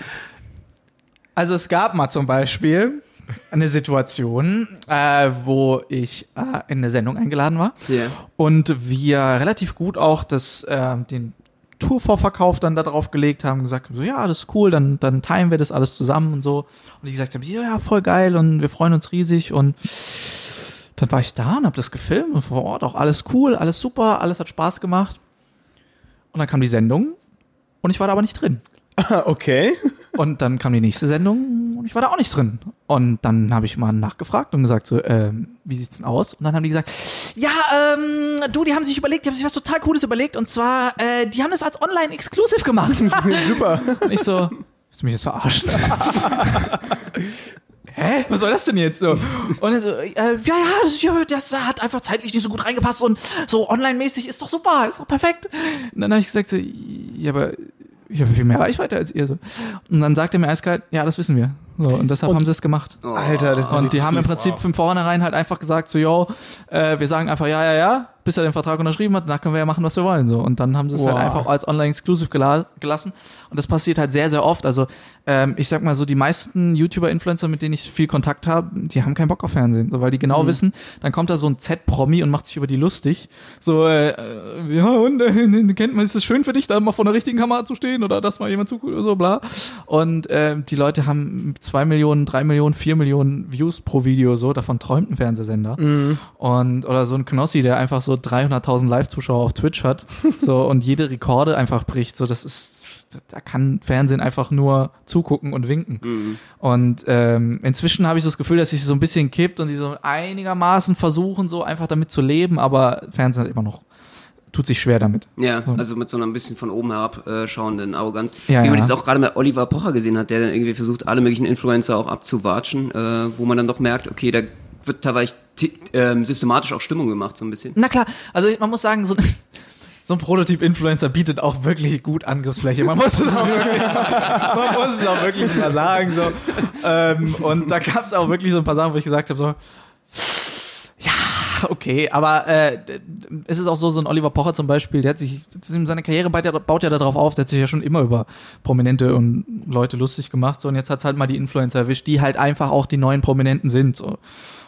Also es gab mal zum Beispiel eine Situation, äh, wo ich äh, in eine Sendung eingeladen war Ja. und wir relativ gut auch das, äh, den Tourvorverkauf dann da drauf gelegt haben, gesagt, so ja, das ist cool, dann, dann teilen wir das alles zusammen und so. Und ich gesagt habe, ja, ja, voll geil und wir freuen uns riesig und dann war ich da und habe das gefilmt und vor Ort auch alles cool, alles super, alles hat Spaß gemacht. Und dann kam die Sendung und ich war da aber nicht drin. [laughs] Okay. Und dann kam die nächste Sendung und ich war da auch nicht drin. Und dann habe ich mal nachgefragt und gesagt so, ähm, wie sieht's denn aus? Und dann haben die gesagt, ja, ähm, du, die haben sich überlegt, die haben sich was total Cooles überlegt und zwar, äh, die haben das als Online-Exclusive gemacht. [laughs] Super. und ich so, willst du mich jetzt verarschen? [laughs] Hä? Was soll das denn jetzt so? Und er so, äh, ja, ja, das, ja, das hat einfach zeitlich nicht so gut reingepasst und so online-mäßig ist doch super, ist doch perfekt. Und dann habe ich gesagt so, ja, aber ich habe viel mehr Reichweite als ihr so. Und dann sagt er mir eiskalt, ja, das wissen wir. So, und deshalb haben sie es gemacht. Oh. Alter, das ist Und die haben im. Prinzip Wow. von vornherein halt einfach gesagt, so, yo, äh, wir sagen einfach ja, ja, ja, bis er den Vertrag unterschrieben hat, danach können wir ja machen, was wir wollen. So. Und dann haben sie es Wow. halt einfach als Online-Exclusive gela gelassen. Und das passiert halt sehr, sehr oft. Also, ähm, ich sag mal so, die meisten YouTuber-Influencer, mit denen ich viel Kontakt habe, die haben keinen Bock auf Fernsehen. So, weil die genau wissen, dann kommt da so ein Z-Promi und macht sich über die lustig. So, äh, äh, ja, und äh, kennt man, ist es schön für dich, da mal vor der richtigen Kamera zu stehen oder dass mal jemand zuguckt oder so, bla. Und äh, die Leute haben zwei Millionen, drei Millionen, vier Millionen Views pro Video, so, davon träumt ein Fernsehsender. Und, oder so ein Knossi, der einfach so 300.000 Live-Zuschauer auf Twitch hat, [laughs] so, und jede Rekorde einfach bricht, so, das ist, da kann Fernsehen einfach nur zugucken und winken. Und ähm, inzwischen habe ich so das Gefühl, dass sich so ein bisschen kippt und die so einigermaßen versuchen, so einfach damit zu leben, aber Fernsehen hat immer noch, tut sich schwer damit. Ja, also mit so einer ein bisschen von oben herab äh, schauenden Arroganz. Ja, Wie man ja. das auch gerade bei Oliver Pocher gesehen hat, der dann irgendwie versucht, alle möglichen Influencer auch abzuwatschen, äh, wo man dann doch merkt, okay, da wird teilweise ähm, systematisch auch Stimmung gemacht, so ein bisschen. Na klar, also man muss sagen, so, so ein Prototyp-Influencer bietet auch wirklich gut Angriffsfläche. Man muss es auch wirklich, man muss es auch wirklich mal sagen. So. Ähm, und da gab es auch wirklich so ein paar Sachen, wo ich gesagt habe, so, ja, okay, aber äh, es ist auch so, so ein Oliver Pocher zum Beispiel, der hat sich, seine Karriere baut ja, darauf auf, der hat sich ja schon immer über Prominente und Leute lustig gemacht, so, und jetzt hat's halt mal die Influencer erwischt, die halt einfach auch die neuen Prominenten sind, so.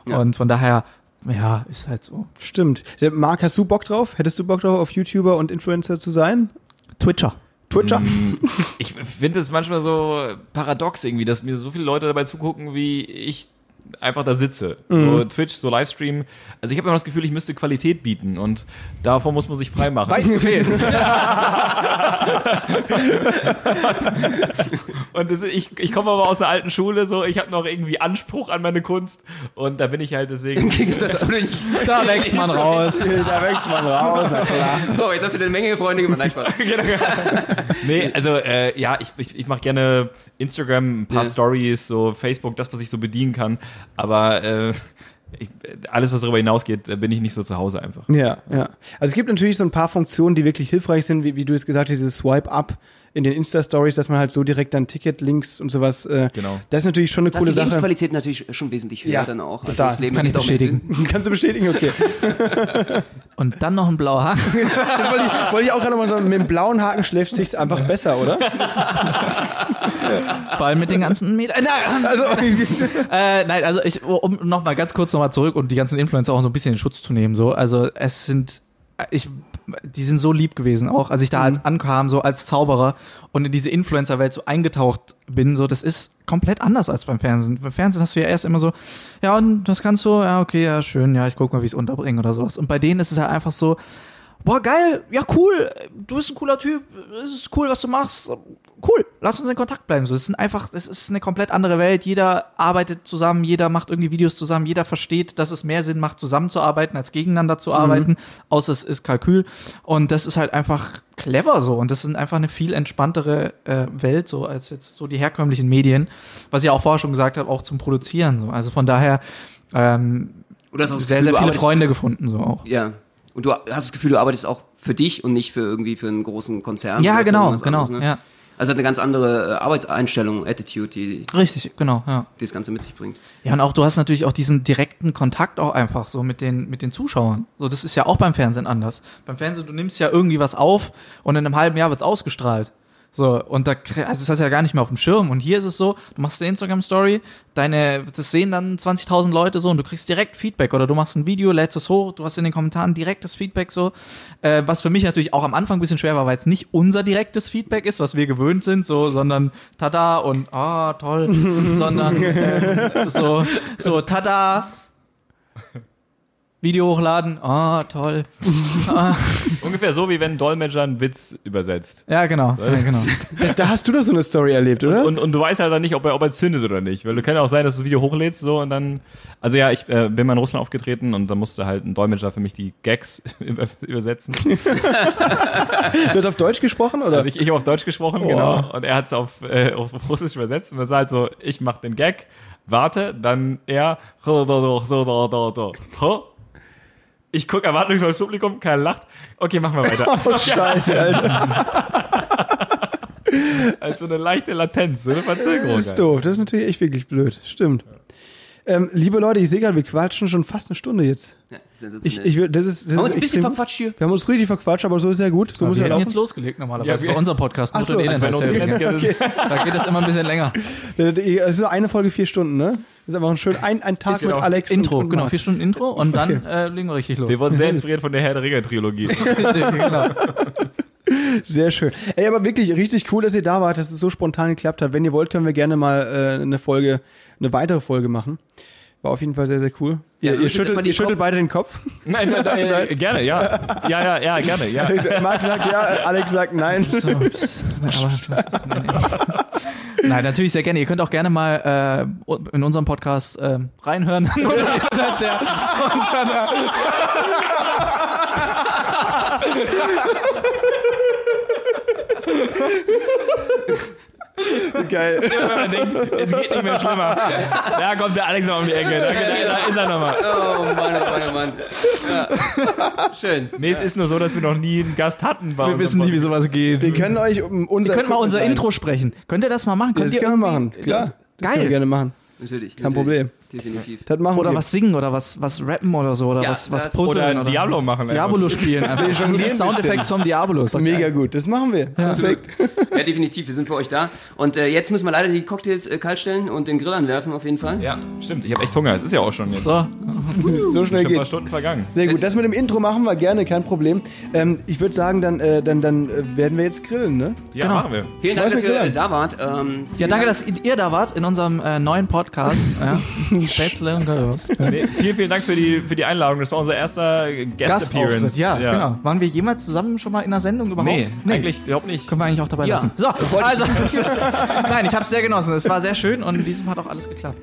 Ja. Und von daher, ja, ist halt so. Stimmt. Der Marc, hast du Bock drauf? Hättest du Bock drauf, auf YouTuber und Influencer zu sein? Twitcher. Twitcher? [laughs] Ich finde es manchmal so paradox irgendwie, dass mir so viele Leute dabei zugucken, wie ich einfach da sitze. So Twitch, so Livestream. Also ich habe immer das Gefühl, ich müsste Qualität bieten und davor muss man sich freimachen. Weit gefehlt. [laughs] Und das, ich, ich komme aber aus der alten Schule, so ich habe noch irgendwie Anspruch an meine Kunst und da bin ich halt deswegen. Gegensatz zu den- Da wächst man [laughs] raus. da wächst man raus, na klar. So, jetzt hast du eine Menge Freunde gemacht. Nein, Spaß. [laughs] nee, also äh, ja, ich, ich, ich mache gerne Instagram, ein paar Ja. Stories, so Facebook, das, was ich so bedienen kann. Aber äh, ich, alles, was darüber hinausgeht, äh, bin ich nicht so zu Hause einfach. Ja, ja. Also es gibt natürlich so ein paar Funktionen, die wirklich hilfreich sind, wie, wie du es gesagt hast, dieses Swipe-Up in den Insta-Stories, dass man halt so direkt dann Ticket-Links und sowas. Äh, Genau. Das ist natürlich schon eine Das coole ist die Sache. Lebensqualität natürlich schon wesentlich höher Ja, dann auch. Also total. das Leben Kann ich bestätigen. [laughs] Kannst du bestätigen? Okay. [laughs] Und dann noch ein blauer Haken. Das [laughs] wollte ich, wollte ich auch gerade mal sagen, mit dem blauen Haken schläft sich's einfach besser, oder? Vor allem mit den ganzen Medien. Nein, Also, äh, nein, also ich, um noch mal ganz kurz nochmal zurück und die ganzen Influencer auch so ein bisschen in Schutz zu nehmen. So, also es sind, ich, die sind so lieb gewesen, auch als ich da als ankam, so als Zauberer und in diese Influencer-Welt so eingetaucht bin. So, das ist komplett anders als beim Fernsehen. Beim Fernsehen hast du ja erst immer so, ja und was kannst du? Ja okay, ja schön, ja ich guck mal, wie ich es unterbringe oder sowas. Und bei denen ist es halt einfach so. Boah, geil, ja cool, du bist ein cooler Typ, es ist cool, was du machst, cool, lass uns in Kontakt bleiben. So, es sind einfach, es ist eine komplett andere Welt. Jeder arbeitet zusammen, jeder macht irgendwie Videos zusammen, jeder versteht, dass es mehr Sinn macht, zusammenzuarbeiten, als gegeneinander zu arbeiten, außer es ist Kalkül. Und das ist halt einfach clever so. Und das ist einfach eine viel entspanntere äh, Welt, so als jetzt so die herkömmlichen Medien, was ich auch vorher schon gesagt habe, auch zum Produzieren. So. Also von daher ähm, sehr, sehr viele Freunde gefunden, so auch. Ja. Und du hast das Gefühl, du arbeitest auch für dich und nicht für irgendwie für einen großen Konzern. Ja, genau, genau, anderes, ne? ja. Also hat eine ganz andere äh, Arbeitseinstellung, Attitude, die, die Richtig, genau, ja. das Ganze mit sich bringt. Ja, und auch du hast natürlich auch diesen direkten Kontakt auch einfach so mit den, mit den Zuschauern. So, das ist ja auch beim Fernsehen anders. Beim Fernsehen, du nimmst ja irgendwie was auf und in einem halben Jahr wird's ausgestrahlt. So, und da, also das hast du ja gar nicht mehr auf dem Schirm. Und hier ist es so, du machst eine Instagram-Story, deine, das sehen dann 20.000 Leute so und du kriegst direkt Feedback oder du machst ein Video, lädst es hoch, du hast in den Kommentaren direktes Feedback so. Äh, was für mich natürlich auch am Anfang ein bisschen schwer war, weil es nicht unser direktes Feedback ist, was wir gewöhnt sind, so, sondern tada und ah, toll, sondern [laughs] ähm, so, so tada, Video hochladen, ah, toll. Ungefähr so, wie wenn ein Dolmetscher einen Witz übersetzt. Ja, genau. Ja, genau. da, da hast du doch so eine Story erlebt, oder? Und, und du weißt halt dann nicht, ob er, ob er zündet oder nicht. Weil du kann ja auch sein, dass du das Video hochlädst so und dann. Also ja, ich äh, bin mal in Russland aufgetreten und da musste halt ein Dolmetscher für mich die Gags über, übersetzen. du hast auf Deutsch gesprochen, oder? Also ich, ich habe auf Deutsch gesprochen, genau. Und er hat es auf, äh, auf Russisch übersetzt und das war halt so, ich mach den Gag, warte, dann er. Ich gucke erwartungsvoll ins Publikum, keiner lacht. Okay, machen wir weiter. [laughs] oh, scheiße, Alter. [laughs] Also eine leichte Latenz, so eine Verzögerung. Das ist doof. Das ist natürlich echt wirklich blöd. Stimmt. Ähm, liebe Leute, ich sehe gerade, wir quatschen schon fast eine Stunde jetzt. Ja, Ich, sensationell. ich, will- das ist, das Haben wir ist uns ein bisschen verquatscht hier. Wir haben uns richtig verquatscht, aber so ist ja gut. So muss wir ja laufen. jetzt losgelegt normalerweise Ja, bei unserem Podcast. Ach so, also bei übrigens. [laughs] Da geht es immer ein bisschen länger. Es ist so eine Folge vier Stunden, ne? Das ist einfach ein schön ein, ein Tag Ist mit Alex. Intro, und, und genau, vier Stunden Intro und dann äh, legen wir richtig los. Wir wurden [laughs] sehr inspiriert von der Herr der Ringe-Trilogie. [laughs] genau. Sehr schön. Ey, aber wirklich richtig cool, dass ihr da wart, dass es so spontan geklappt hat. Wenn ihr wollt, können wir gerne mal äh, eine Folge, eine weitere Folge machen. War auf jeden Fall sehr, sehr cool. Ja, ihr, ihr schüttelt, ihr schüttelt beide den Kopf. [laughs] Nein, nein, nein, äh, gerne, ja. Ja, ja, ja, gerne, ja. Marc sagt ja, Alex sagt nein. So, pss, aber was ist denn? Nein, natürlich sehr gerne. Ihr könnt auch gerne mal äh, in unserem Podcast [laughs] äh, reinhören. das ja unter Geil. Wenn [laughs] man denkt, es geht nicht mehr schlimmer. Da kommt der Alex noch um die Ecke. Da, da, da ist er nochmal. Oh Mann, oh Mann, oh Mann. Ja. Schön. Nee, es ist nur so, dass wir noch nie einen Gast hatten. Bei Wir wissen nie, wie sowas geht. Wir können euch um unser Ihr könnt mal unser Equipment Intro sprechen. Könnt ihr das mal machen? Könnt Das ihr können wir machen. Klar. Das- Das können wir Geil. gerne machen. Natürlich. Kein natürlich. Problem. Definitiv. Das machen Oder wir. was singen oder was, was rappen oder so oder Ja, was, was puzzeln. Oder Diablo machen. Diablo spielen. Soundeffekt zum Diablo. Mega geil. gut. Das machen wir. Perfekt. Ja, definitiv. Wir sind für euch da. Und äh, jetzt müssen wir leider die Cocktails äh, kalt stellen und den Grill anwerfen, auf jeden Fall. Ja, stimmt. Ich habe echt Hunger. Es ist ja auch schon jetzt. So, [laughs] So schnell Schon ein paar geht. Stunden vergangen. Sehr gut. Das mit dem Intro machen wir gerne, kein Problem. Ähm, ich würde sagen, dann, äh, dann, dann äh, werden wir jetzt grillen, ne? Ja, Genau. machen wir. Vielen Dank, dass ihr da wart. Ähm, ja, danke, Dank. dass ihr da wart in unserem äh, neuen Podcast. [laughs] ja. Spätzle. [laughs] Nee, vielen, vielen Dank für die, für die Einladung. Das war unser erster. Guest-Appearance. Ja, genau. Waren wir jemals zusammen schon mal in einer Sendung überhaupt? Nee, eigentlich überhaupt nicht. Können wir eigentlich auch dabei Ja. lassen. So, also, [laughs] nein, ich habe es sehr genossen. Es war sehr schön und in diesem hat auch alles geklappt.